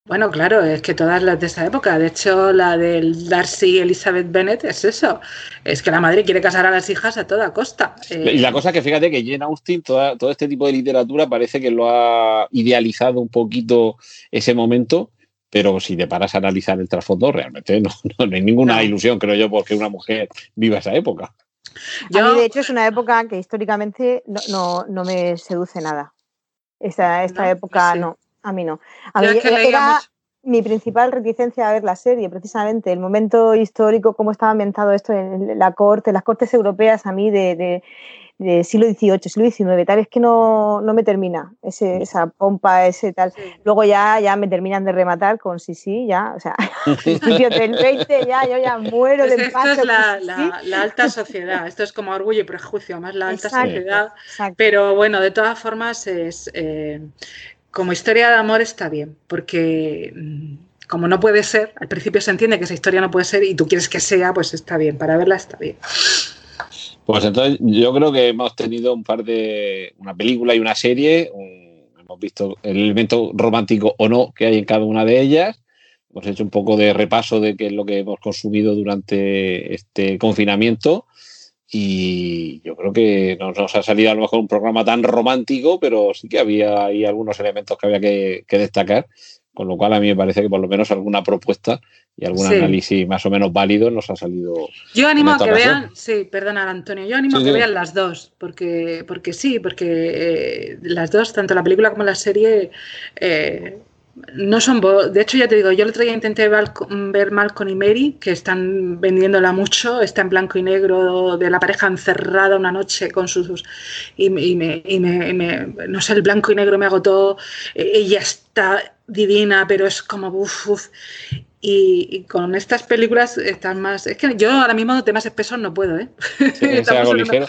Bueno, claro, es que todas las de esa época, de hecho la del Darcy y Elizabeth Bennet es eso, es que la madre quiere casar a las hijas a toda costa. Y la cosa es que fíjate que Jane Austen, todo este tipo de literatura parece que lo ha idealizado un poquito ese momento, pero si te paras a analizar el trasfondo, realmente no, hay ninguna ilusión, creo yo, porque una mujer viva esa época. A mí, de hecho, es una época que históricamente no, me seduce nada. Esta, esta época no. A mí no. A mí era mi principal reticencia a ver la serie, precisamente el momento histórico, cómo estaba ambientado esto en la corte, las cortes europeas a mí de, siglo XVIII, siglo XIX, tal, es que no, me termina ese, esa pompa, ese tal. Luego ya, ya me terminan de rematar con sí, sí, ya, o sea, principios del 20 ya, yo ya muero pues de Esto es la, alta sociedad, esto es como orgullo y prejuicio, más la alta sociedad. Pero bueno, de todas formas es... Eh, como historia de amor está bien, porque mm, como no puede ser, al principio se entiende que esa historia no puede ser y tú quieres que sea, pues está bien, para verla está bien. Pues entonces yo creo que hemos tenido un par de, una película y una serie, hemos visto el elemento romántico o no que hay en cada una de ellas, hemos hecho un poco de repaso de qué es lo que hemos consumido durante este confinamiento y yo creo que no nos ha salido a lo mejor un programa tan romántico, pero sí que había ahí algunos elementos que había que, destacar, con lo cual a mí me parece que por lo menos alguna propuesta y algún análisis más o menos válido nos ha salido. Yo animo a que vean, sí, perdona Antonio, yo animo a que vean las dos, porque, porque sí, porque eh, las dos, tanto la película como la serie, eh, no son de hecho ya te digo yo el otro día intenté ver Malcolm y Mary que están vendiéndola mucho está en blanco y negro de la pareja encerrada una noche con sus y, me, y me, no sé el blanco y negro me agotó e, ella está divina pero es como uff Y, con estas películas están más. Es que yo ahora mismo temas espesos no puedo, ¿eh? estamos, en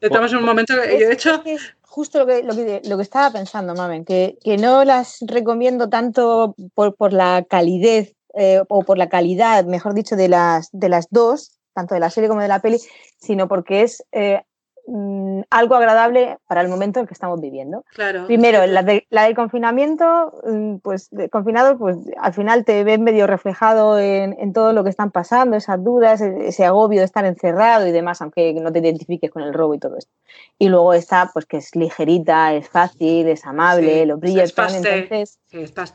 estamos, en un, momento. Que, de hecho, justo lo que, lo que, lo que estaba pensando, Mamen, que, que, no las recomiendo tanto por, por la calidez eh, o por la calidad, mejor dicho, de las, de las dos, tanto de la serie como de la peli, sino porque es eh, mm, algo agradable para el momento en que estamos viviendo. Claro, Primero, la, de, la del confinamiento, mm, pues de, confinado, pues al final te ves medio reflejado en, en, todo lo que están pasando, esas dudas, ese agobio de estar encerrado y demás, aunque no te identifiques con el robo y todo esto. Y luego está, pues que es ligerita, es fácil, es amable, lo brilla entonces.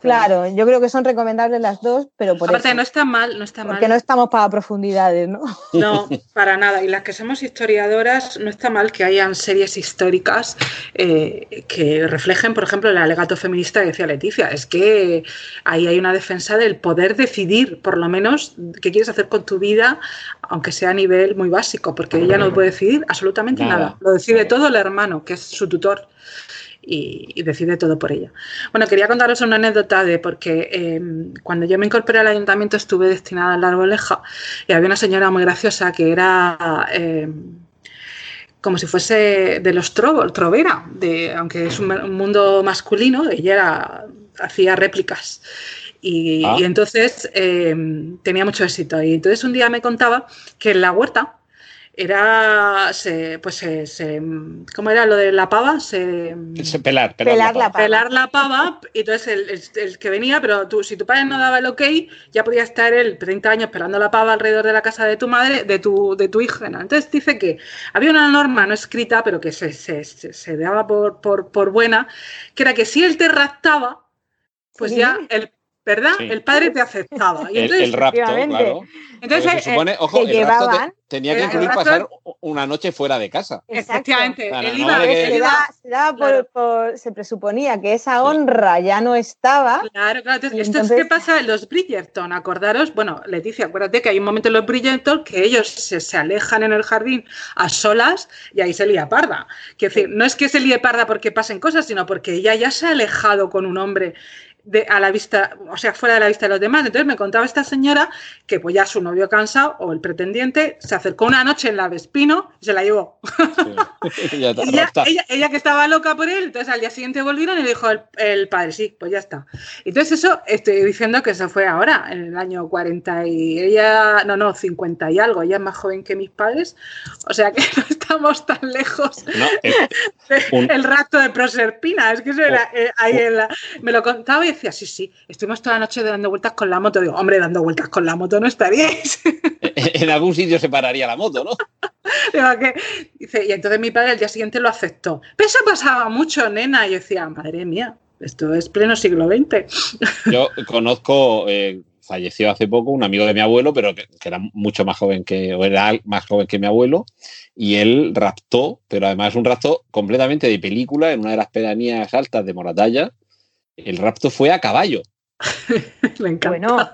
claro, yo creo que son recomendables las dos, pero por Aparte, no está mal, no está mal. Porque no estamos para profundidades, ¿no? No, para nada. Y las que somos historiadoras, no está mal que hayan series históricas eh, que reflejen, por ejemplo, el alegato feminista que decía Leticia. Es que ahí hay una defensa del poder decidir, por lo menos, qué quieres hacer con tu vida, aunque sea a nivel muy básico, porque ella no puede decidir absolutamente nada. Lo decide todo el hermano, que es su tutor. Y, decide todo por ella. Bueno, quería contaros una anécdota de porque em, cuando yo me incorporé al ayuntamiento estuve destinada a la arboleja y había una señora muy graciosa que era em, como si fuese de los trovos, trovera, de, aunque es un, mundo masculino, ella era, hacía réplicas. Y, ah. entonces em, tenía mucho éxito. Y entonces un día me contaba que en la huerta era, se, pues se, ¿cómo era lo de la pava? Se, pelar, pelar, la, pava. Pelar la pava, y entonces el, que venía, pero tú, si tu padre no daba el ok, ya podía estar él 30 años pelando la pava alrededor de la casa de tu madre, de tu, de tu hija. Entonces dice que había una norma no escrita, pero que se, se, daba por, por, por, buena, que era que si él te raptaba, pues ya el ¿verdad? El padre te aceptaba. Y entonces, el, rapto, claro. Entonces, se supone, eh, ojo, el rapto tenía que incluir pasar una noche fuera de casa. Efectivamente. se, presuponía que esa honra ya no estaba. Claro, claro. Entonces, esto es qué pasa en los Bridgerton. Acordaros, bueno, Leticia, acuérdate que hay un momento en los Bridgerton que ellos se, se alejan en el jardín a solas y ahí se lía parda. Quiero decir, no es que se líe parda porque pasen cosas, sino porque ella ya se ha alejado con un hombre a la vista, o sea, fuera de la vista de los demás. Entonces me contaba esta señora que pues ya su novio cansado o el pretendiente se acercó una noche en la Vespino y se la llevó. ella, que estaba loca por él, entonces al día siguiente volvieron y le dijo el, padre, sí, pues ya está. Entonces eso estoy diciendo que eso fue ahora, en el año 40 y ella, no, no, 50 y algo, ella es más joven que mis padres, o sea que estamos tan lejos el rato de Proserpina, es que eso era, eh, ahí en la, me lo contaba y decía, sí, sí, estuvimos toda la noche dando vueltas con la moto. Digo, hombre, dando vueltas con la moto no estaríais. en algún sitio se pararía la moto, ¿no? Dice, y entonces mi padre al día siguiente lo aceptó. Pero eso pasaba mucho, nena. Y yo decía, madre mía, esto es pleno siglo XX. Yo conozco, eh, falleció hace poco un amigo de mi abuelo, pero que, era mucho más joven que, o era más joven que mi abuelo, y él raptó, pero además un rapto completamente de película en una de las pedanías altas de Moratalla, el rapto fue a caballo. Me encanta. Bueno,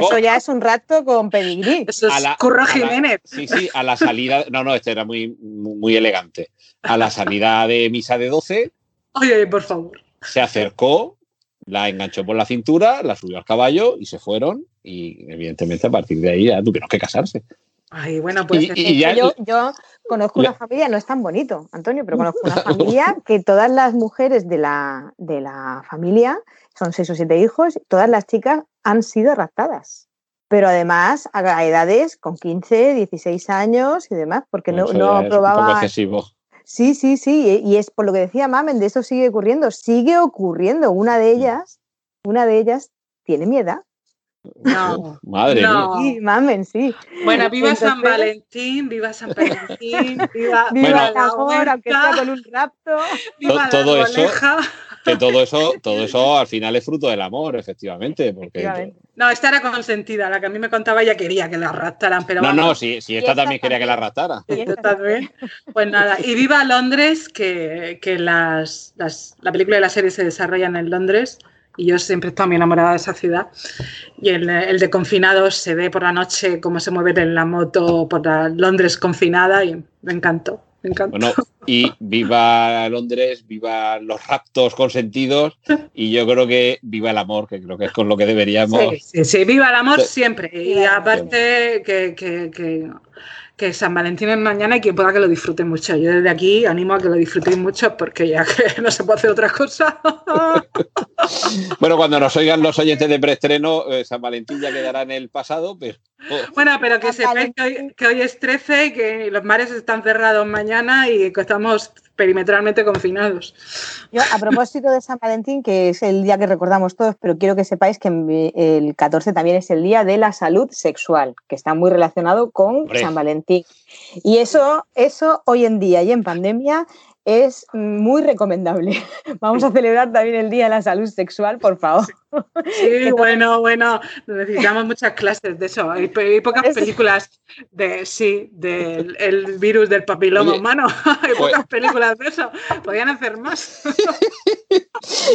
eso ya es un rapto con pedigrí. Eso es Curro Jiménez. sí, sí, a la salida. No, no, este era muy, muy elegante. A la salida de misa de 12. Oye, por favor. Se acercó, la enganchó por la cintura, la subió al caballo y se fueron. Y evidentemente a partir de ahí ya tuvieron que casarse. Ay, bueno, pues yo, yo, conozco una familia, no es tan bonito, Antonio, pero conozco una familia que todas las mujeres de la, de la familia, son seis o siete hijos, todas las chicas han sido raptadas. Pero además a edades con 15, 16 años y demás, porque no, no aprobaban. Sí, sí, sí, y es por lo que decía Mamen, de eso sigue ocurriendo, sigue ocurriendo. Una de ellas, una de ellas tiene miedo no. Madre no. Sí, mamen, sí. Bueno, viva San Valentín, viva San Valentín, viva, viva la hora, aunque sea con un rapto. Viva todo eso, que todo eso, todo eso al final es fruto del amor, efectivamente. Porque... No, esta era consentida, la que a mí me contaba ella quería que la raptaran, pero No, no, sí, sí esta, también quería que la raptara. también. Pues nada, y viva Londres, que, que las, las, la película y la serie se desarrollan en Londres y yo siempre he estado muy enamorada de esa ciudad. Y el, el, de confinados se ve por la noche cómo se mueve en la moto por la Londres confinada y me encantó. Me. Bueno, y viva Londres, viva los raptos consentidos y yo creo que viva el amor, que creo que es con lo que deberíamos. Sí, sí, sí viva el amor siempre. Y aparte que, que, que que San Valentín es mañana y que pueda que lo disfruten mucho. Yo desde aquí animo a que lo disfrutéis mucho porque ya que no se puede hacer otra cosa. bueno, cuando nos oigan los oyentes de preestreno, eh, San Valentín ya quedará en el pasado, pero... Oh. Bueno, pero que sepáis que hoy, es 13 y que los mares están cerrados mañana y que estamos perimetralmente confinados. Yo, a propósito de San Valentín, que es el día que recordamos todos, pero quiero que sepáis que el 14 también es el día de la salud sexual, que está muy relacionado con San Valentín. Y eso, eso hoy en día y en pandemia es muy recomendable. Vamos a celebrar también el Día de la Salud Sexual, por favor. Sí, bueno, bueno, necesitamos muchas clases de eso. Hay, pocas películas de, sí, del virus del papiloma humano. Hay pues pocas películas de eso. Podrían hacer más.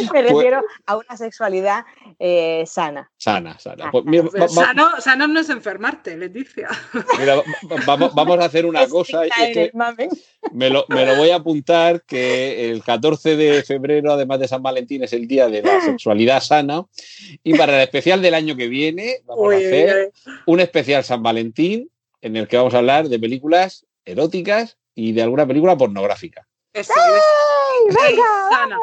Me pues refiero a una sexualidad eh, sana. Sana, sana. Pues, pues sano, sano, no es enfermarte, Leticia. Mira, vamos, vamos a hacer una cosa. me, lo, me lo voy a apuntar que el 14 de febrero, además de San Valentín, es el día de la sexualidad sana. Y para el especial del año que viene, vamos a hacer un especial San Valentín en el que vamos a hablar de películas eróticas y de alguna película pornográfica. Eso es. sana.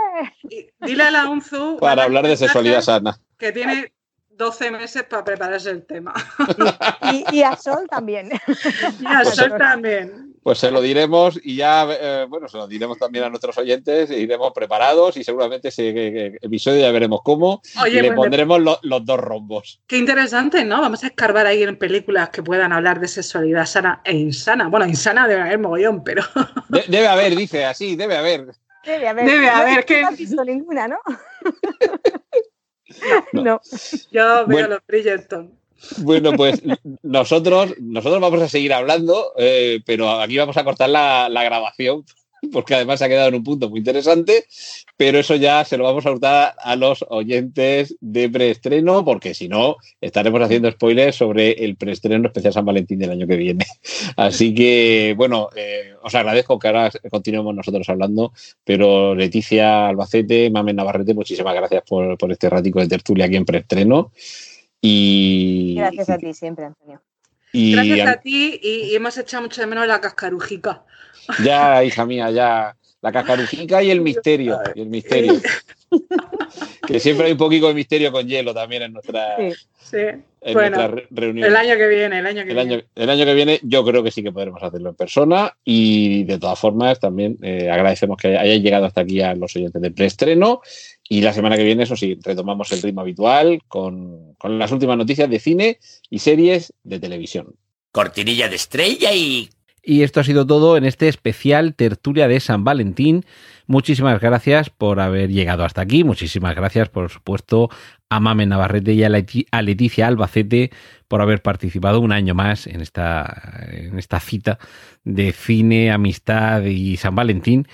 Dile a la UNZU. Para hablar de sexualidad sana. Que tiene 12 meses para prepararse el tema. Y, a Sol también. Y a Sol también. Pues se lo diremos y ya, eh, bueno, se lo diremos también a nuestros oyentes, iremos preparados y seguramente ese episodio ya veremos cómo y le pues pondremos los dos rombos. Qué interesante, ¿no? Vamos a escarbar ahí en películas que puedan hablar de sexualidad sana e insana. Bueno, insana debe haber mogollón, pero... debe haber, dice, así, debe haber. Debe haber. Debe haber. que... No he visto ninguna, ¿no? No. Yo veo los Bridgerton. Bueno, pues nosotros, nosotros vamos a seguir hablando, eh, pero aquí vamos a cortar la, grabación, porque además se ha quedado en un punto muy interesante, pero eso ya se lo vamos a hurtar a los oyentes de preestreno, porque si no, estaremos haciendo spoilers sobre el preestreno especial San Valentín del año que viene. Así que, bueno, eh, os agradezco que ahora continuemos nosotros hablando, pero Leticia Albacete, Mamen Navarrete, muchísimas gracias por, por este ratico de tertulia aquí en preestreno. Y, Gracias a ti siempre, Antonio. Gracias a ti y, hemos echado mucho de menos la cascarujica. Ya, hija mía, ya. La cascarujica y el misterio. Y el misterio. que siempre hay un poquito de misterio con hielo también en nuestra, sí. reunión. El año que viene, el año que viene. el año que viene yo creo que sí que podremos hacerlo en persona y de todas formas también eh, agradecemos que hayáis llegado hasta aquí a los oyentes de preestreno y la semana que viene, eso sí, retomamos el ritmo habitual con, con las últimas noticias de cine y series de televisión. Cortinilla de estrella y y esto ha sido todo en este especial tertulia de San Valentín. Muchísimas gracias por haber llegado hasta aquí. Muchísimas gracias, por supuesto, a Mame Navarrete y a Leticia Albacete por haber participado un año más en esta, en esta cita de cine, amistad y San Valentín.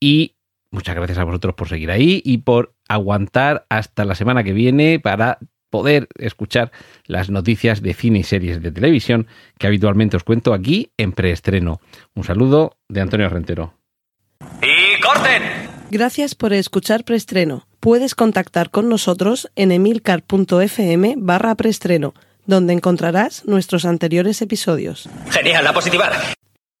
Y muchas gracias a vosotros por seguir ahí y por aguantar hasta la semana que viene para poder escuchar las noticias de cine y series de televisión que habitualmente os cuento aquí en preestreno. Un saludo de Antonio Rentero. ¡Y corten! Gracias por escuchar preestreno. Puedes contactar con nosotros en emilcar.fm barra preestreno, donde encontrarás nuestros anteriores episodios. Genial, a positivar.